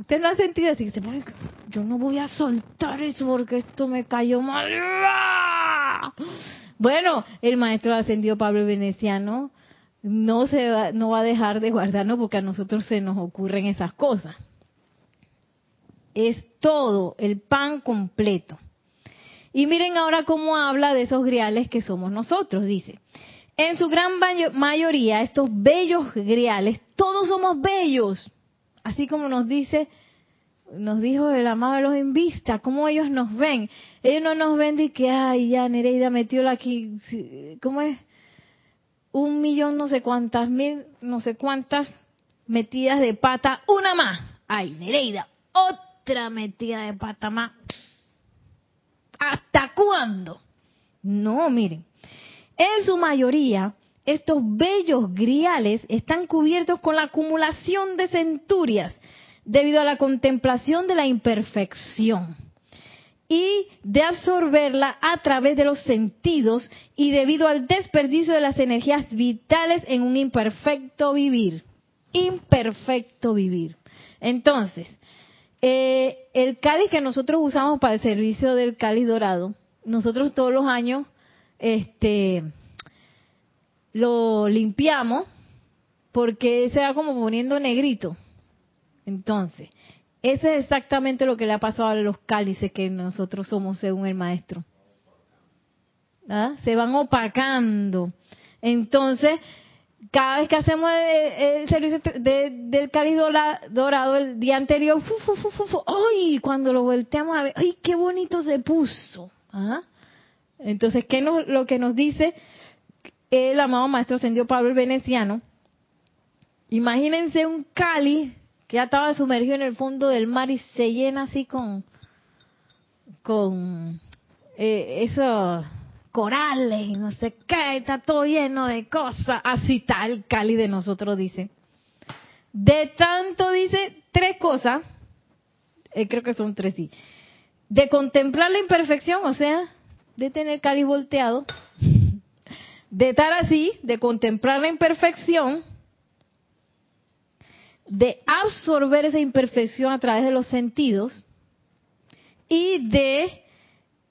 usted lo ha sentido así se pone yo no voy a soltar eso porque esto me cayó mal. Bueno el maestro ascendió Pablo Veneciano no se va, no va a dejar de guardarnos porque a nosotros se nos ocurren esas cosas. Es todo el pan completo y miren ahora cómo habla de esos griales que somos nosotros dice en su gran mayoría, estos bellos griales, todos somos bellos. Así como nos dice, nos dijo el amado de los Invista, cómo ellos nos ven. Ellos no nos ven de que, ay, ya Nereida metió la aquí, ¿cómo es? Un millón, no sé cuántas, mil, no sé cuántas metidas de pata, una más. Ay, Nereida, otra metida de pata más. ¿Hasta cuándo? No, miren. En su mayoría, estos bellos griales están cubiertos con la acumulación de centurias debido a la contemplación de la imperfección y de absorberla a través de los sentidos y debido al desperdicio de las energías vitales en un imperfecto vivir. Imperfecto vivir. Entonces, eh, el cáliz que nosotros usamos para el servicio del cáliz dorado, nosotros todos los años este, lo limpiamos porque se va como poniendo negrito. Entonces, ese es exactamente lo que le ha pasado a los cálices que nosotros somos según el maestro. ¿Ah? Se van opacando. Entonces, cada vez que hacemos el, servicio del cáliz dorado el día anterior, ¡ay! Cuando lo volteamos a ver, ¡ay, qué bonito se puso! ¿Ah? Entonces, ¿qué nos, lo que nos dice el amado Maestro Ascendió Pablo el Veneciano? Imagínense un cáliz que ya estaba sumergido en el fondo del mar y se llena así con, con eh, esos corales y no sé qué, está todo lleno de cosas. Así el cáliz de nosotros, dice. De tanto, dice, tres cosas, eh, creo que son tres, sí. De contemplar la imperfección, o sea, de tener cáliz volteado, de estar así, de contemplar la imperfección, de absorber esa imperfección a través de los sentidos y de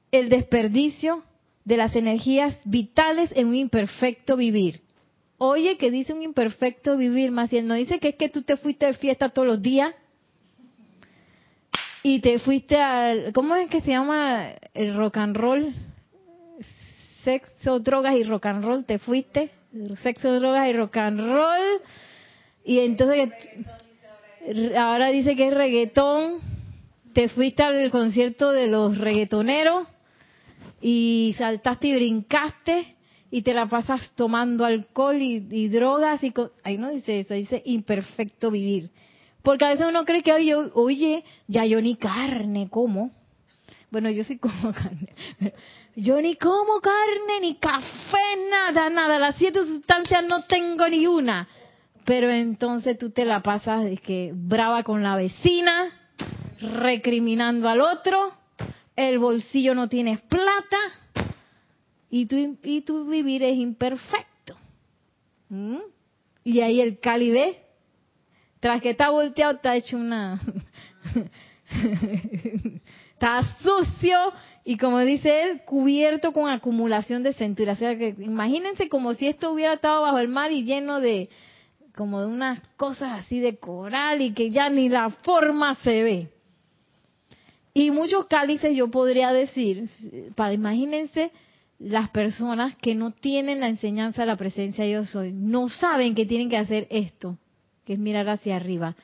el desperdicio de las energías vitales en un imperfecto vivir. Oye, que dice un imperfecto vivir, más él no dice que es que tú te fuiste de fiesta todos los días y te fuiste al, ¿cómo es que se llama el rock and roll? sexo, drogas y rock and roll, te fuiste, sexo, drogas y rock and roll, y entonces ahora dice que es reggaetón, te fuiste al concierto de los reggaetoneros y saltaste y brincaste y te la pasas tomando alcohol y, drogas y ahí no dice eso, dice imperfecto vivir. Porque a veces uno cree que, oye, ya yo ni carne como. Bueno, yo sí como carne. Yo ni como carne, ni café, nada, nada. Las siete sustancias no tengo ni una. Pero entonces tú te la pasas que brava con la vecina, recriminando al otro, el bolsillo no tienes plata y tu, y tu vivir es imperfecto. ¿Mm? Y ahí el Cali tras que está volteado, está hecho una... está sucio y como dice él, cubierto con acumulación de centurias. O sea que imagínense como si esto hubiera estado bajo el mar y lleno de como de unas cosas así de coral y que ya ni la forma se ve. Y muchos cálices yo podría decir, para imagínense las personas que no tienen la enseñanza de la presencia yo soy, no saben que tienen que hacer esto, que es mirar hacia arriba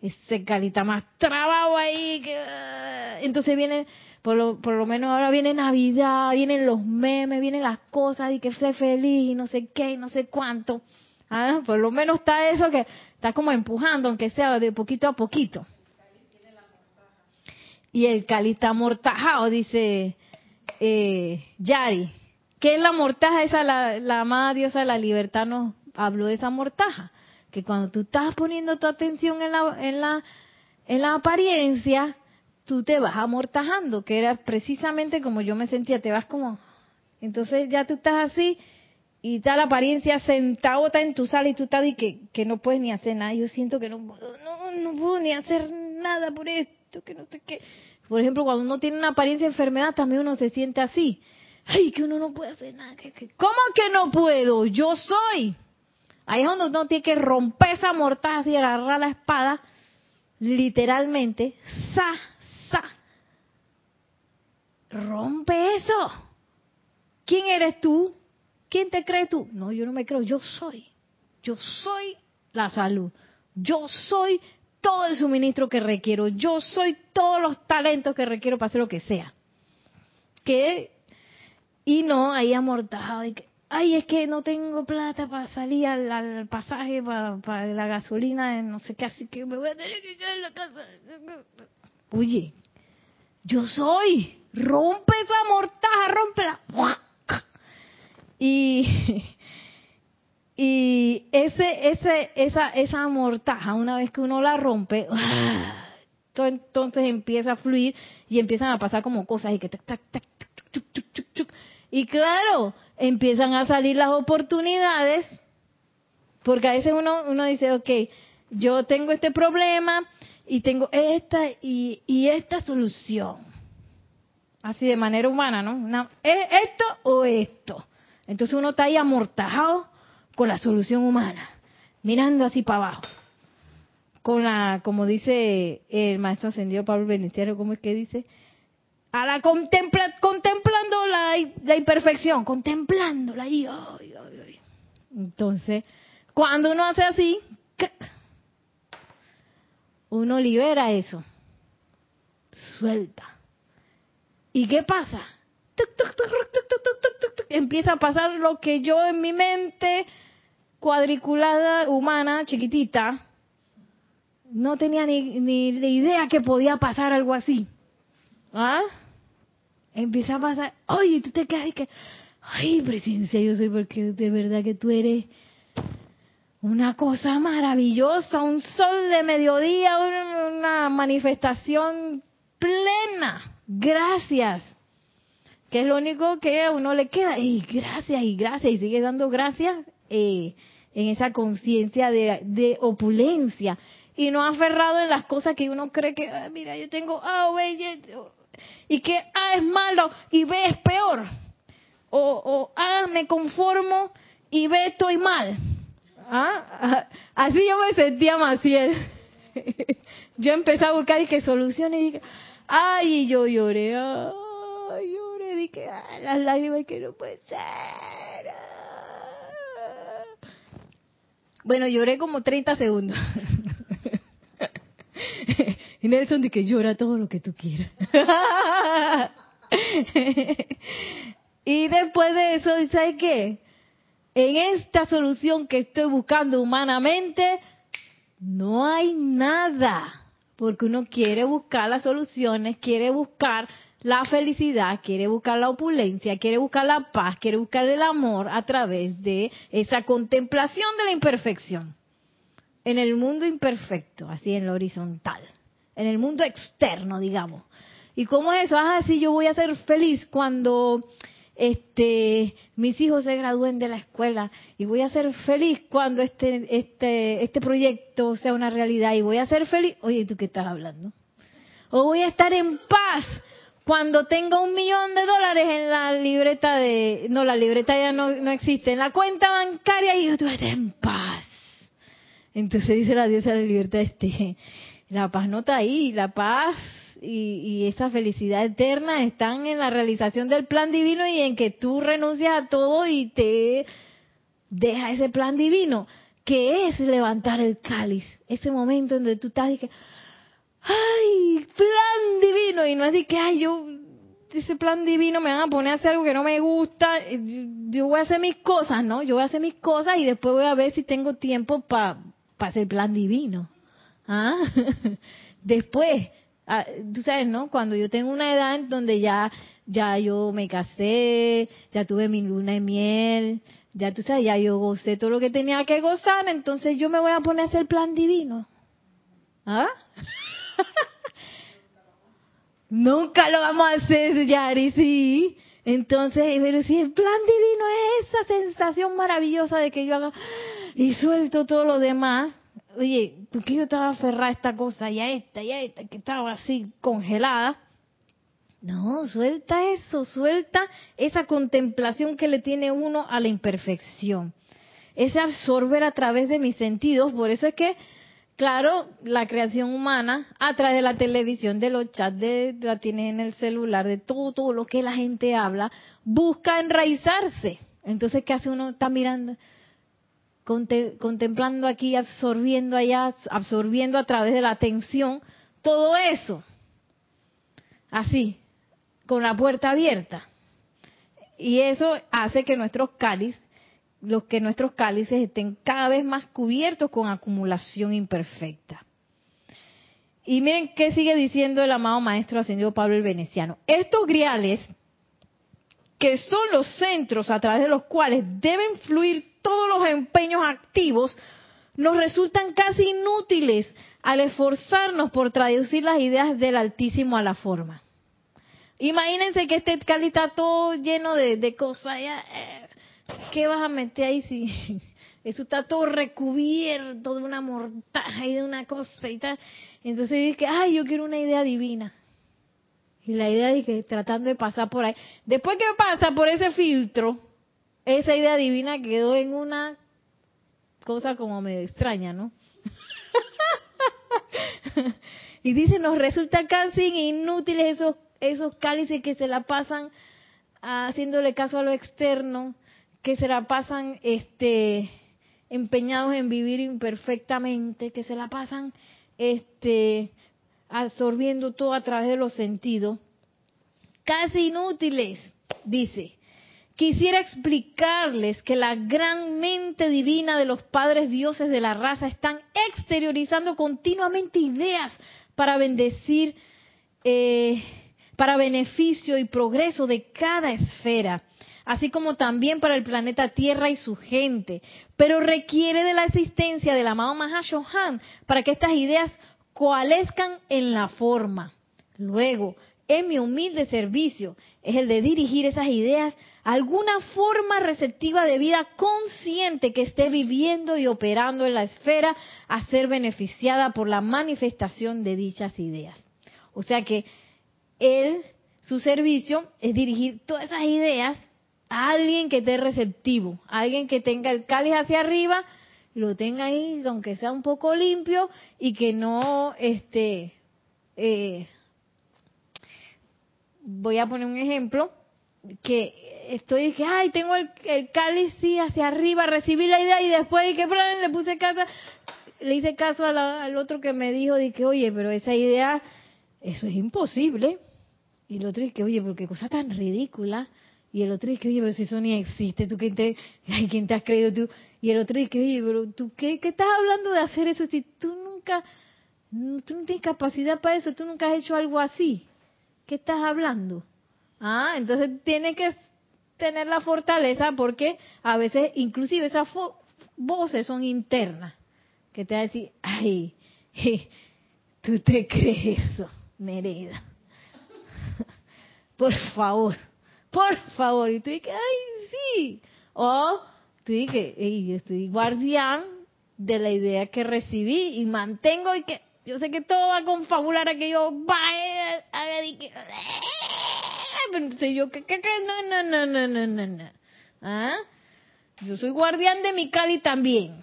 ese calita más trabajo ahí. Que, entonces viene, por lo, por lo menos ahora viene Navidad, vienen los memes, vienen las cosas y que sé feliz y no sé qué y no sé cuánto. Ah, por lo menos está eso que está como empujando, aunque sea de poquito a poquito. Y el cáliz está amortajado, dice eh, Yari. ¿Qué es la mortaja? Esa la, la amada diosa de la libertad nos habló de esa mortaja. Que cuando tú estás poniendo tu atención en la, en la, en la apariencia, tú te vas amortajando, que era precisamente como yo me sentía, te vas como... Entonces ya tú estás así y está la apariencia sentado está en tu sala y tú estás y que, que no puedes ni hacer nada. Yo siento que no, no, no puedo ni hacer nada por esto, que no sé qué. Por ejemplo, cuando uno tiene una apariencia de enfermedad, también uno se siente así. Ay, que uno no puede hacer nada. ¿Cómo que no puedo? Yo soy. Ahí es donde uno tiene que romper esa mortaja y agarrar la espada, literalmente, sa, sa. Rompe eso. ¿Quién eres tú? ¿Quién te cree tú? No, yo no me creo, yo soy. Yo soy la salud. Yo soy todo el suministro que requiero. Yo soy todos los talentos que requiero para hacer lo que sea. Que y no ahí amortajado ay, es que no tengo plata para salir al, pasaje, para, la gasolina, no sé qué, así que me voy a tener que quedar en la casa. Oye, yo soy, rompe esa mortaja, rómpela. Y, y ese, ese, esa, esa mortaja, una vez que uno la rompe, entonces empieza a fluir y empiezan a pasar como cosas y que tac, tac, tac, y claro, empiezan a salir las oportunidades, porque a veces uno, uno dice, ok, yo tengo este problema y tengo esta y, esta solución. Así de manera humana, ¿no? ¿Es esto o esto? Entonces uno está ahí amortajado con la solución humana, mirando así para abajo. Con la, como dice el maestro ascendido Pablo Benitiero, ¿cómo es que dice? a la contempla, contemplando la, imperfección, contemplándola ahí. Entonces, cuando uno hace así, uno libera eso, suelta. ¿Y qué pasa? Empieza a pasar lo que yo en mi mente cuadriculada, humana, chiquitita, no tenía ni, ni idea que podía pasar algo así. ¿Ah? empieza a pasar, oye, tú te quedas y que, ay, presencia, yo soy porque de verdad que tú eres una cosa maravillosa, un sol de mediodía, una, manifestación plena. Gracias. Que es lo único que a uno le queda. Y gracias, y gracias, y sigue dando gracias eh, en esa conciencia de, opulencia. Y no aferrado en las cosas que uno cree que, ah, mira, yo tengo A, oh, y que A es malo y B es peor. O, o A me conformo y B estoy mal. ¿Ah? Así yo me sentía Maciel. yo empecé a buscar y que soluciones y dije, ay, yo lloré, ay, lloré, dije, ay, las lágrimas que no puede ser. Bueno, lloré como 30 segundos. Y Nelson que llora todo lo que tú quieras. y después de eso, ¿sabes qué? En esta solución que estoy buscando humanamente, no hay nada. Porque uno quiere buscar las soluciones, quiere buscar la felicidad, quiere buscar la opulencia, quiere buscar la paz, quiere buscar el amor a través de esa contemplación de la imperfección. En el mundo imperfecto, así en lo horizontal en el mundo externo, digamos. ¿Y cómo es eso? Ah, sí, yo voy a ser feliz cuando este mis hijos se gradúen de la escuela y voy a ser feliz cuando este este este proyecto sea una realidad y voy a ser feliz. Oye, ¿tú qué estás hablando? O voy a estar en paz cuando tenga un millón de dólares en la libreta de no la libreta ya no, no existe en la cuenta bancaria y yo estés en paz. Entonces dice la diosa de la libertad este la paz no está ahí, la paz y, esa felicidad eterna están en la realización del plan divino y en que tú renuncias a todo y te deja ese plan divino, que es levantar el cáliz, ese momento en donde tú estás y ay, plan divino, y no es de que, ay, yo ese plan divino, me van a poner a hacer algo que no me gusta, yo voy a hacer mis cosas, ¿no? Yo voy a hacer mis cosas y después voy a ver si tengo tiempo para hacer el plan divino. ¿Ah? después, ah, tú sabes, ¿no? Cuando yo tengo una edad en donde ya, ya yo me casé, ya tuve mi luna de miel, ya tú sabes, ya yo gocé todo lo que tenía que gozar, entonces yo me voy a poner a hacer plan divino. ¿Ah? Nunca lo vamos a hacer, Yari, sí. Entonces, pero si el plan divino es esa sensación maravillosa de que yo haga y suelto todo lo demás. Oye, ¿por qué yo estaba aferrada a esta cosa y a esta y a esta que estaba así congelada? No, suelta eso, suelta esa contemplación que le tiene uno a la imperfección. Ese absorber a través de mis sentidos, por eso es que Claro, la creación humana a través de la televisión, de los chats, de la tienes en el celular, de todo, todo lo que la gente habla, busca enraizarse. Entonces, ¿qué hace uno? Está mirando, contemplando aquí, absorbiendo allá, absorbiendo a través de la atención, todo eso. Así, con la puerta abierta. Y eso hace que nuestros cáliz los que nuestros cálices estén cada vez más cubiertos con acumulación imperfecta. Y miren qué sigue diciendo el amado maestro ascendido Pablo el Veneciano. Estos griales, que son los centros a través de los cuales deben fluir todos los empeños activos, nos resultan casi inútiles al esforzarnos por traducir las ideas del Altísimo a la forma. Imagínense que este cáliz está todo lleno de, cosas. Eh, ¿qué vas a meter ahí si eso está todo recubierto de una mortaja y de una cosa y tal? Entonces dice, ay, yo quiero una idea divina. Y la idea de que tratando de pasar por ahí. Después que pasa por ese filtro, esa idea divina quedó en una cosa como medio extraña, ¿no? y dice, nos resulta casi inútiles esos, esos cálices que se la pasan haciéndole caso a lo externo que se la pasan este empeñados en vivir imperfectamente, que se la pasan este absorbiendo todo a través de los sentidos, casi inútiles, dice. Quisiera explicarles que la gran mente divina de los padres dioses de la raza están exteriorizando continuamente ideas para bendecir, eh, para beneficio y progreso de cada esfera así como también para el planeta Tierra y su gente, pero requiere de la existencia del amado Mahashohan para que estas ideas coalescan en la forma. Luego, en mi humilde servicio es el de dirigir esas ideas a alguna forma receptiva de vida consciente que esté viviendo y operando en la esfera a ser beneficiada por la manifestación de dichas ideas. O sea que él, su servicio es dirigir todas esas ideas alguien que esté receptivo, alguien que tenga el cáliz hacia arriba, lo tenga ahí, aunque sea un poco limpio, y que no, este, eh, voy a poner un ejemplo, que estoy, que, ay, tengo el, cáliz sí hacia arriba, recibí la idea y después de que le puse casa, le hice caso al otro que me dijo, que oye, pero esa idea, eso es imposible. Y el otro dice, oye, pero qué cosa tan ridícula. Y el otro dice, oye, pero si eso ni existe, ¿tú quién te, ay, ¿quién te has creído tú? Y el otro dice, oye, pero tú, ¿qué, ¿qué estás hablando de hacer eso si tú nunca, tú no tienes capacidad para eso, tú nunca has hecho algo así? ¿Qué estás hablando? Ah, entonces tienes que tener la fortaleza porque a veces inclusive esas voces son internas que te van a decir, ay, tú te crees eso, Merida. Por favor por favor. Y tú dices, ay, sí. O tú dices, yo estoy guardián de la idea que recibí y mantengo y que yo sé que todo va a confabular a que yo vaya a y que entonces yo que, no no no no no no ¿Ah? yo soy guardián de mi Cali también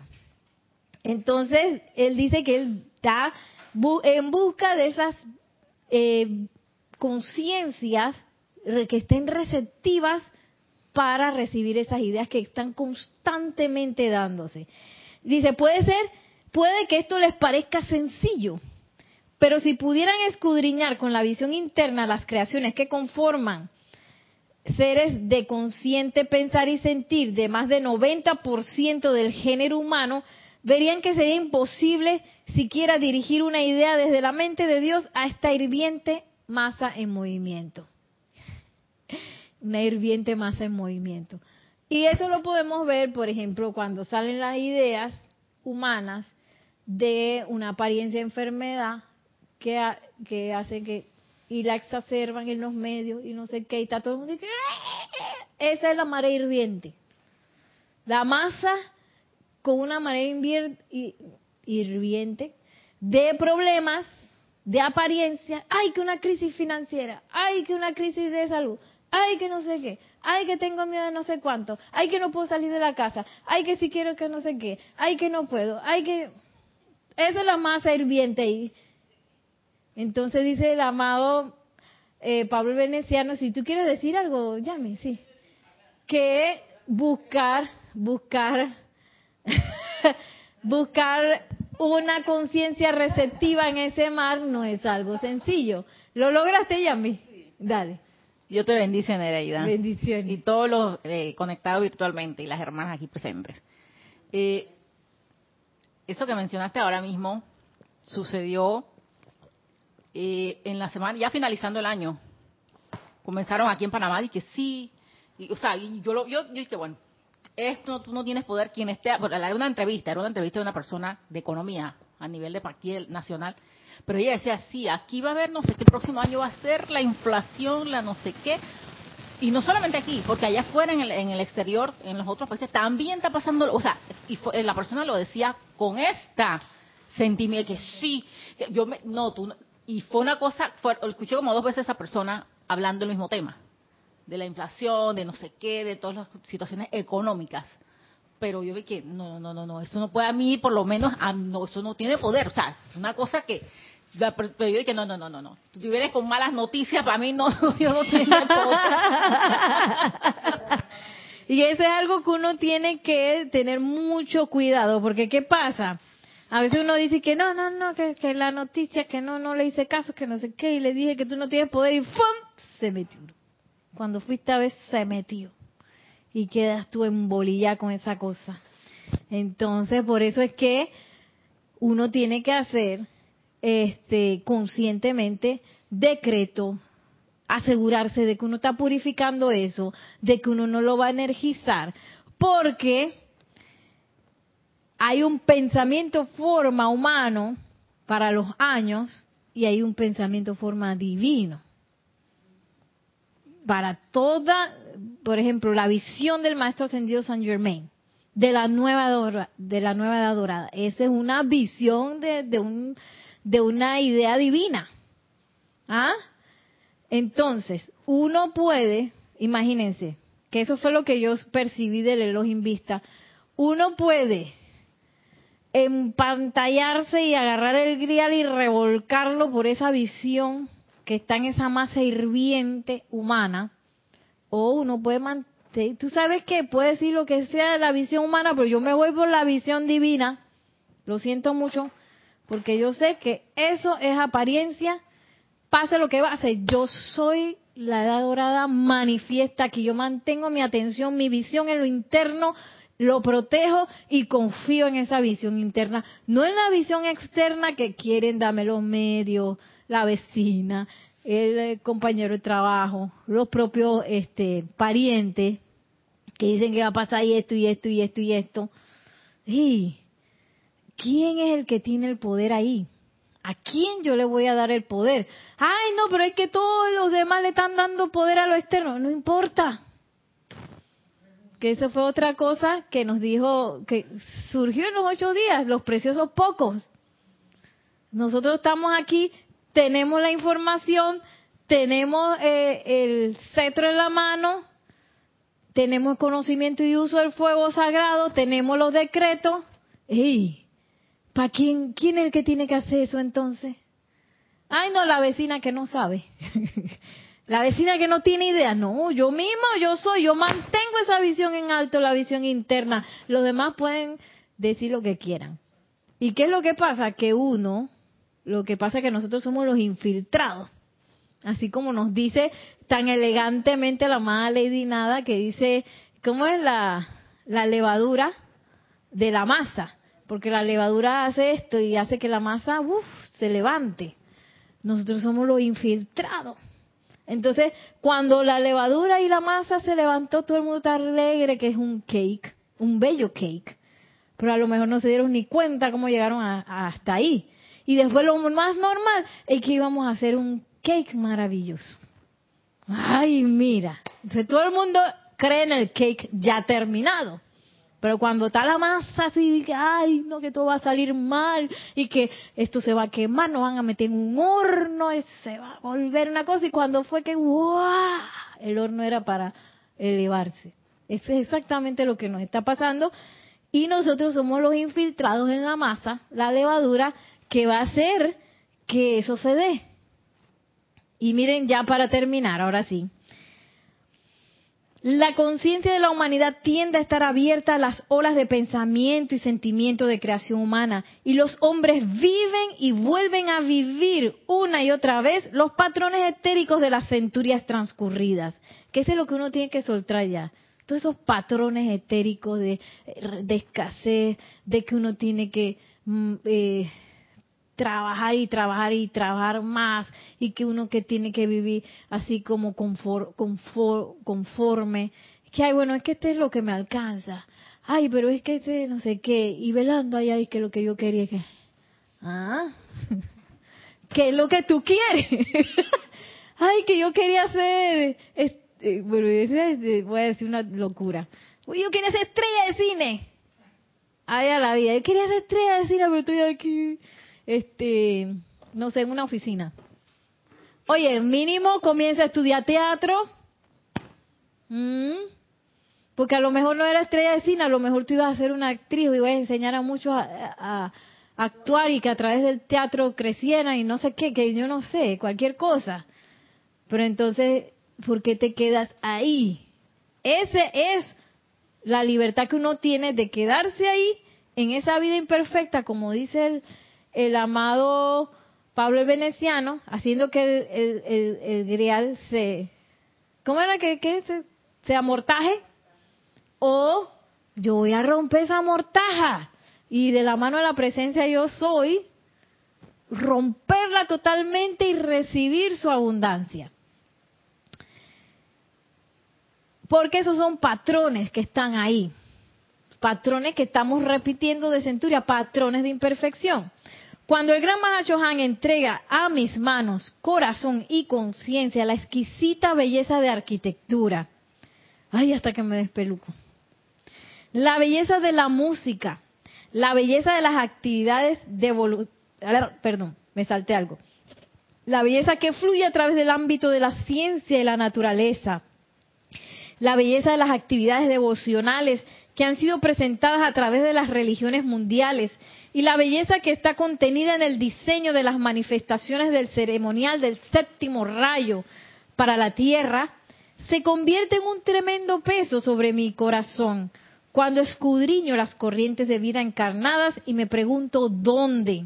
entonces él dice que él está en busca de esas eh, conciencias que estén receptivas para recibir esas ideas que están constantemente dándose. Dice, puede ser, puede que esto les parezca sencillo, Pero si pudieran escudriñar con la visión interna las creaciones que conforman seres de consciente pensar y sentir de más de 90% del género humano, verían que sería imposible siquiera dirigir una idea desde la mente de Dios a esta hirviente masa en movimiento. Una hirviente masa en movimiento. Y eso lo podemos ver, por ejemplo, cuando salen las ideas humanas de una apariencia de enfermedad que, que hace que y la exacerban en los medios y no sé qué, y está todo el mundo esa es la marea hirviente. La masa con una marea hirviente de problemas, de apariencia, ay que una crisis financiera, ay que una crisis de salud, ay que no sé qué, ay que tengo miedo de no sé cuánto, ay que no puedo salir de la casa, ay que si quiero que no sé qué, ay que no puedo, ay que... Esa es la masa hirviente y entonces dice el amado eh, Pablo Veneciano, si tú quieres decir algo, llame, sí. Que buscar, buscar, buscar una conciencia receptiva en ese mar no es algo sencillo. ¿Lo lograste, Yami? Dale. Yo te bendice, Nereida. Bendiciones. Y todos los eh, conectados virtualmente y las hermanas aquí presentes. Eh, eso que mencionaste ahora mismo sucedió eh, en la semana, ya finalizando el año, comenzaron aquí en Panamá y que sí, y, o sea, y yo, lo, yo, yo dije, bueno, esto tú no tienes poder, quien esté, era una entrevista, era una entrevista de una persona de economía a nivel de partido nacional, pero ella decía, sí, aquí va a haber, no sé qué, el próximo año va a ser la inflación, la no sé qué, y no solamente aquí, porque allá afuera en el, en el exterior, en los otros países, también está pasando, o sea, y la persona lo decía con esta sentimiento que sí, yo me, no, tú, y fue una cosa, fue, escuché como dos veces a esa persona hablando del mismo tema, de la inflación, de no sé qué, de todas las situaciones económicas. Pero yo vi que no, no, no, no, eso no puede a mí, por lo menos, no, eso no tiene poder. O sea, es una cosa que, pero yo dije, no, no, no, no, no. Si vienes con malas noticias, para mí no, yo no tengo y eso es algo que uno tiene que tener mucho cuidado, porque ¿qué pasa? A veces uno dice que no, no, no, que, que, la noticia, que no, no le hice caso, que no sé qué, y le dije que tú no tienes poder y ¡fum! se metió. Cuando fuiste a ver, se metió. Y quedas tú embolillada con esa cosa. Entonces, por eso es que uno tiene que hacer este conscientemente decreto, asegurarse de que uno está purificando eso, de que uno no lo va a energizar, porque hay un pensamiento forma humano para los años y hay un pensamiento forma divino. Para toda, por ejemplo, la visión del maestro ascendido San Germain, de la nueva de la nueva edad dorada, esa es una visión de, de, un, de una idea divina. ¿Ah? Entonces, uno puede, imagínense, que eso fue lo que yo percibí del Elohim Vista, uno puede empantallarse y agarrar el grial y revolcarlo por esa visión que está en esa masa hirviente humana, o uno puede mantener, tú sabes que puede decir lo que sea de la visión humana, pero yo me voy por la visión divina, lo siento mucho, porque yo sé que eso es apariencia, pase lo que hacer, yo soy la edad dorada manifiesta, que yo mantengo mi atención, mi visión en lo interno, lo protejo y confío en esa visión interna, no en la visión externa que quieren darme los medios, la vecina, el eh, compañero de trabajo, los propios este, parientes que dicen que va a pasar esto y esto y esto y esto. ¿Y quién es el que tiene el poder ahí? ¿A quién yo le voy a dar el poder? Ay, no, pero es que todos los demás le están dando poder a lo externo. No importa que eso fue otra cosa que nos dijo, que surgió en los ocho días, los preciosos pocos. Nosotros estamos aquí, tenemos la información, tenemos eh, el cetro en la mano, tenemos conocimiento y uso del fuego sagrado, tenemos los decretos. ¡Ey! ¿Para quién, quién es el que tiene que hacer eso entonces? Ay, no, la vecina que no sabe. La vecina que no tiene idea, no, yo mismo, yo soy, yo mantengo esa visión en alto, la visión interna. Los demás pueden decir lo que quieran. ¿Y qué es lo que pasa? Que uno, Lo que pasa es que nosotros somos los infiltrados. Así como nos dice tan elegantemente la amada Lady Nada, que dice, ¿cómo es la, la levadura de la masa? Porque la levadura hace esto y hace que la masa uf, se levante. Nosotros somos los infiltrados. Entonces, cuando la levadura y la masa se levantó, todo el mundo está alegre que es un cake, un bello cake. Pero a lo mejor no se dieron ni cuenta cómo llegaron hasta ahí. Y después lo más normal es que íbamos a hacer un cake maravilloso. Ay, mira. todo el mundo cree en el cake ya terminado. Pero cuando está la masa así, ay, no, que todo va a salir mal y que esto se va a quemar, nos van a meter en un horno se va a volver una cosa. Y cuando fue que, ¡guau! El horno era para elevarse. Eso es exactamente lo que nos está pasando. Y nosotros somos los infiltrados en la masa, la levadura, que va a hacer que eso se dé. Y miren, ya para terminar, ahora sí. La conciencia de la humanidad tiende a estar abierta a las olas de pensamiento y sentimiento de creación humana y los hombres viven y vuelven a vivir una y otra vez los patrones etéricos de las centurias transcurridas, que es lo que uno tiene que soltar ya. Todos esos patrones etéricos de, de escasez, de que uno tiene que mm, eh, trabajar y trabajar y trabajar más y que uno que tiene que vivir así como conforme, que ay bueno es que este es lo que me alcanza. Ay pero es que este no sé qué. Y velando ahí ay que lo que yo quería que ah qué es lo que tú quieres ay que yo quería hacer este, bueno voy a decir una locura. Yo quería ser estrella de cine. Ay a la vida yo quería ser estrella de cine pero estoy aquí este, no sé, en una oficina. Oye, mínimo comienza a estudiar teatro. Mm. porque a lo mejor no era estrella de cine, a lo mejor tú ibas a ser una actriz y ibas a enseñar a muchos a, actuar y que a través del teatro crecieran y no sé qué, que yo no sé, cualquier cosa. Pero entonces, ¿por qué te quedas ahí? Ese es la libertad que uno tiene de quedarse ahí en esa vida imperfecta, como dice el, el amado Pablo el Veneciano, haciendo que el, grial se... ¿Cómo era que, que se, se amortaje? O yo voy a romper esa mortaja y de la mano de la presencia yo soy, romperla totalmente y recibir su abundancia. Porque esos son patrones que están ahí, patrones que estamos repitiendo de centuria, patrones de imperfección. Cuando el gran Mahachohan entrega a mis manos, corazón y conciencia la exquisita belleza de arquitectura, ay, hasta que me despeluco, la belleza de la música, la belleza de las actividades de perdón, me salté algo, la belleza que fluye a través del ámbito de la ciencia y la naturaleza, la belleza de las actividades devocionales que han sido presentadas a través de las religiones mundiales y la belleza que está contenida en el diseño de las manifestaciones del ceremonial del séptimo rayo para la tierra, se convierte en un tremendo peso sobre mi corazón cuando escudriño las corrientes de vida encarnadas y me pregunto dónde.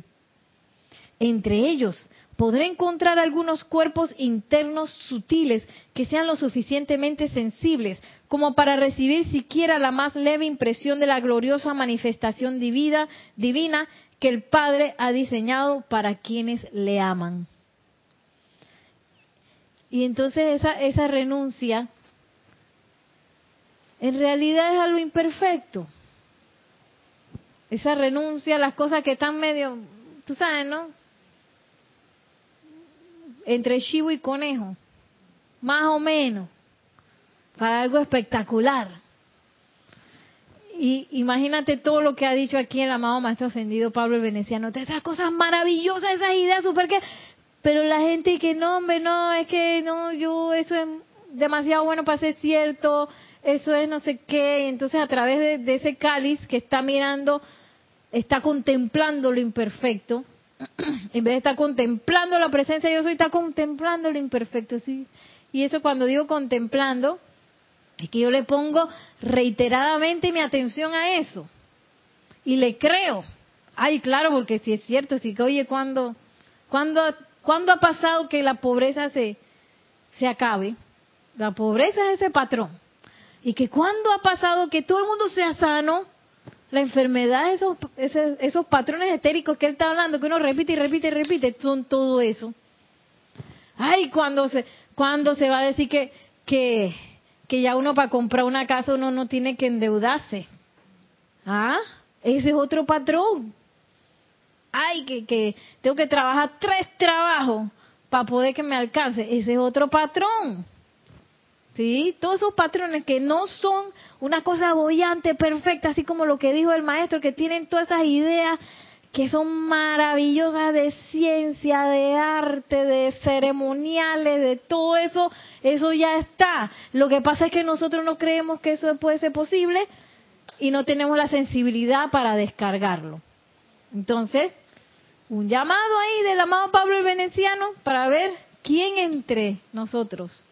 Entre ellos podré encontrar algunos cuerpos internos sutiles que sean lo suficientemente sensibles como para recibir siquiera la más leve impresión de la gloriosa manifestación divina, divina que el Padre ha diseñado para quienes le aman. Y entonces esa, esa renuncia en realidad es algo imperfecto. Esa renuncia a las cosas que están medio, tú sabes, ¿no? Entre chivo y conejo, más o menos, para algo espectacular. Y imagínate todo lo que ha dicho aquí el amado Maestro Ascendido Pablo el Veneciano, de esas cosas maravillosas, esas ideas super que... Pero la gente que no, hombre, no, es que no, yo, eso es demasiado bueno para ser cierto, eso es no sé qué. Entonces a través de, de ese cáliz que está mirando, está contemplando lo imperfecto, en vez de estar contemplando la presencia yo soy, está contemplando lo imperfecto. ¿sí? Y eso cuando digo contemplando, es que yo le pongo reiteradamente mi atención a eso. Y le creo. Ay, claro, porque si es cierto, si que oye, cuando ¿Cuándo, ¿Cuándo ha pasado que la pobreza se, se acabe? La pobreza es ese patrón. Y que cuando ha pasado que todo el mundo sea sano, la enfermedad, esos, esos, patrones etéricos que él está hablando, que uno repite y repite y repite, son todo eso. Ay, cuando se, cuando se va a decir que, que, que ya uno para comprar una casa uno no tiene que endeudarse. Ah, ese es otro patrón. Ay, que, que tengo que trabajar tres trabajos para poder que me alcance. Ese es otro patrón. ¿Sí? Todos esos patrones que no son una cosa bollante, perfecta, así como lo que dijo el maestro, que tienen todas esas ideas que son maravillosas de ciencia, de arte, de ceremoniales, de todo eso, eso ya está. Lo que pasa es que nosotros no creemos que eso puede ser posible y no tenemos la sensibilidad para descargarlo. Entonces, un llamado ahí del amado Pablo el Veneciano para ver quién entre nosotros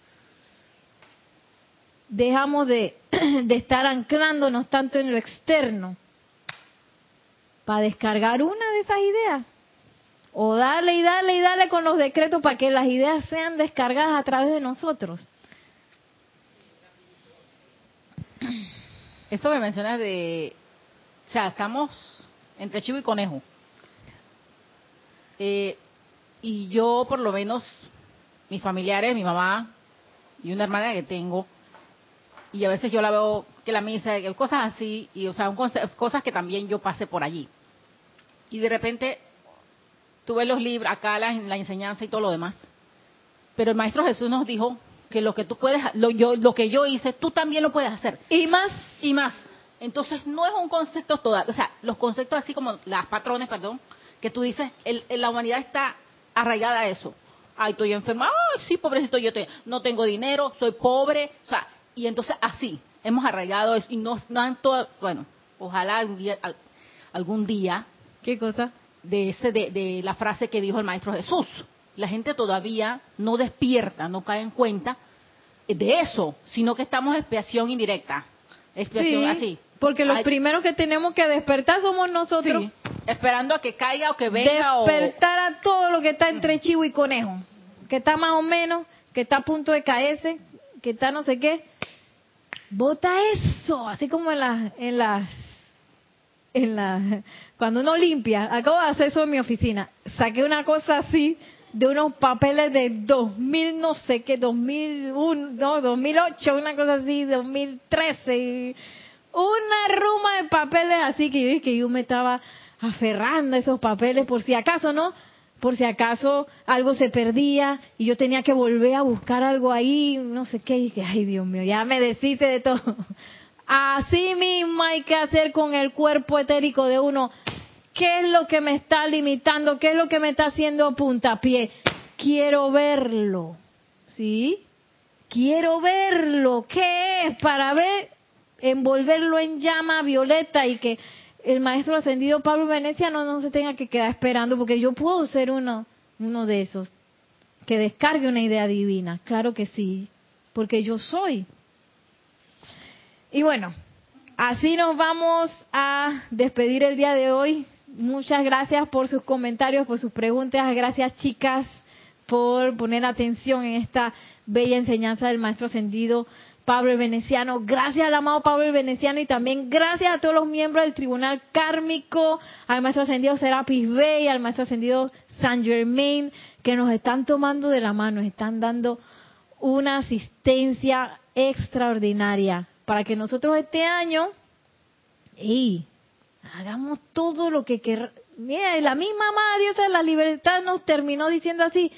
dejamos de, estar anclándonos tanto en lo externo para descargar una de esas ideas. O darle y darle y darle con los decretos para que las ideas sean descargadas a través de nosotros. Eso me mencionas de, o sea, estamos entre chivo y conejo. Eh, y yo, por lo menos, mis familiares, mi mamá y una hermana que tengo, y a veces yo la veo que la misa, cosas así, y o sea, cosas que también yo pasé por allí. Y de repente tuve los libros, acá la, la enseñanza y todo lo demás. Pero el Maestro Jesús nos dijo que lo que tú puedes, lo, yo, lo que yo hice, tú también lo puedes hacer. Y más. Y más. Entonces no es un concepto toda, o sea, los conceptos así como las patrones, perdón, que tú dices, el, la humanidad está arraigada a eso. Ay, estoy enferma, ay, sí, pobrecito, yo estoy, no tengo dinero, soy pobre, o sea, y entonces así, hemos arraigado eso y no, no todo, bueno, ojalá algún día, algún día ¿Qué cosa? De, ese, de, de la frase que dijo el Maestro Jesús. La gente todavía no despierta, no cae en cuenta de eso, sino que estamos en expiación indirecta. Expiación así. Porque los primeros que tenemos que despertar somos nosotros. Sí, esperando a que caiga o que venga. Despertar a todo lo que está entre chivo y conejo. Que está más o menos, que está a punto de caerse, que está no sé qué. Bota eso, así como en las, en las en la cuando uno limpia, acabo de hacer eso en mi oficina, saqué una cosa así de unos papeles de 2000 no sé qué, 2001, no, 2008, una cosa así, 2013 y una ruma de papeles así que yo que yo me estaba aferrando a esos papeles por si acaso, ¿no? Por si acaso algo se perdía y yo tenía que volver a buscar algo ahí, no sé qué, y que ay Dios mío, ya me deshice de todo. Así mismo hay que hacer con el cuerpo etérico de uno. ¿Qué es lo que me está limitando? ¿Qué es lo que me está haciendo puntapié? Quiero verlo. ¿Sí? Quiero verlo. ¿Qué es? Para ver, envolverlo en llama violeta y que el maestro ascendido Pablo Venecia no, no se tenga que quedar esperando, porque yo puedo ser uno, uno de esos que descargue una idea divina. Claro que sí, porque yo soy. Y bueno, así nos vamos a despedir el día de hoy. Muchas gracias por sus comentarios, por sus preguntas. Gracias, chicas, por poner atención en esta bella enseñanza del Maestro Ascendido Pablo el Veneciano. Gracias al amado Pablo el Veneciano y también gracias a todos los miembros del Tribunal Kármico, al Maestro Ascendido Serapis Bey, al Maestro Ascendido San Germain, que nos están tomando de la mano, están dando una asistencia extraordinaria para que nosotros este año y hagamos todo lo que queramos. Mira, la misma Madre Dios de la libertad nos terminó diciendo así,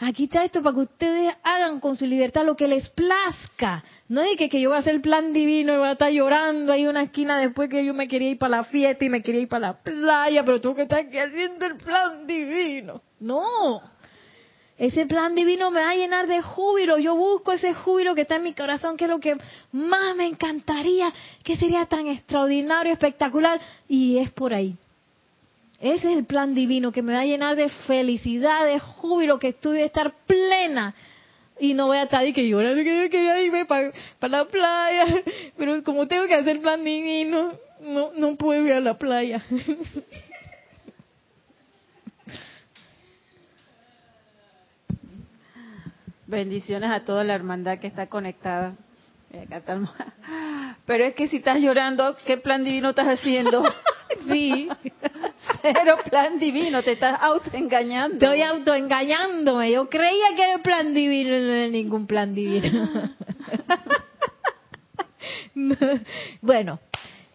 aquí está esto para que ustedes hagan con su libertad lo que les plazca. No es que, que yo voy a hacer el plan divino y voy a estar llorando ahí en una esquina después que yo me quería ir para la fiesta y me quería ir para la playa, pero tú que estás aquí haciendo el plan divino. No, ese plan divino me va a llenar de júbilo. Yo busco ese júbilo que está en mi corazón, que es lo que más me encantaría, que sería tan extraordinario, espectacular. Y es por ahí. Ese es el plan divino que me va a llenar de felicidad, de júbilo, que estoy de estar plena. Y no voy a estar y que yo quería irme para la playa. Pero como tengo que hacer plan divino, no, no puedo ir a la playa. Bendiciones a toda la hermandad que está conectada. Pero es que si estás llorando, ¿qué plan divino estás haciendo? Sí. Cero plan divino, te estás autoengañando. Estoy autoengañándome. Yo creía que era el plan divino, no era ningún plan divino. bueno,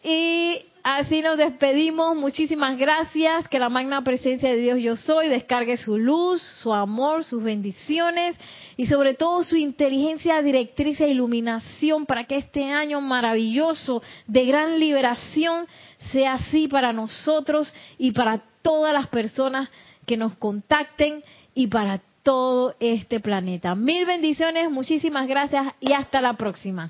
y así nos despedimos. Muchísimas gracias. Que la magna presencia de Dios yo soy descargue su luz, su amor, sus bendiciones y sobre todo su inteligencia directriz e iluminación para que este año maravilloso de gran liberación sea así para nosotros y para todas las personas que nos contacten y para todo este planeta. Mil bendiciones, muchísimas gracias y hasta la próxima.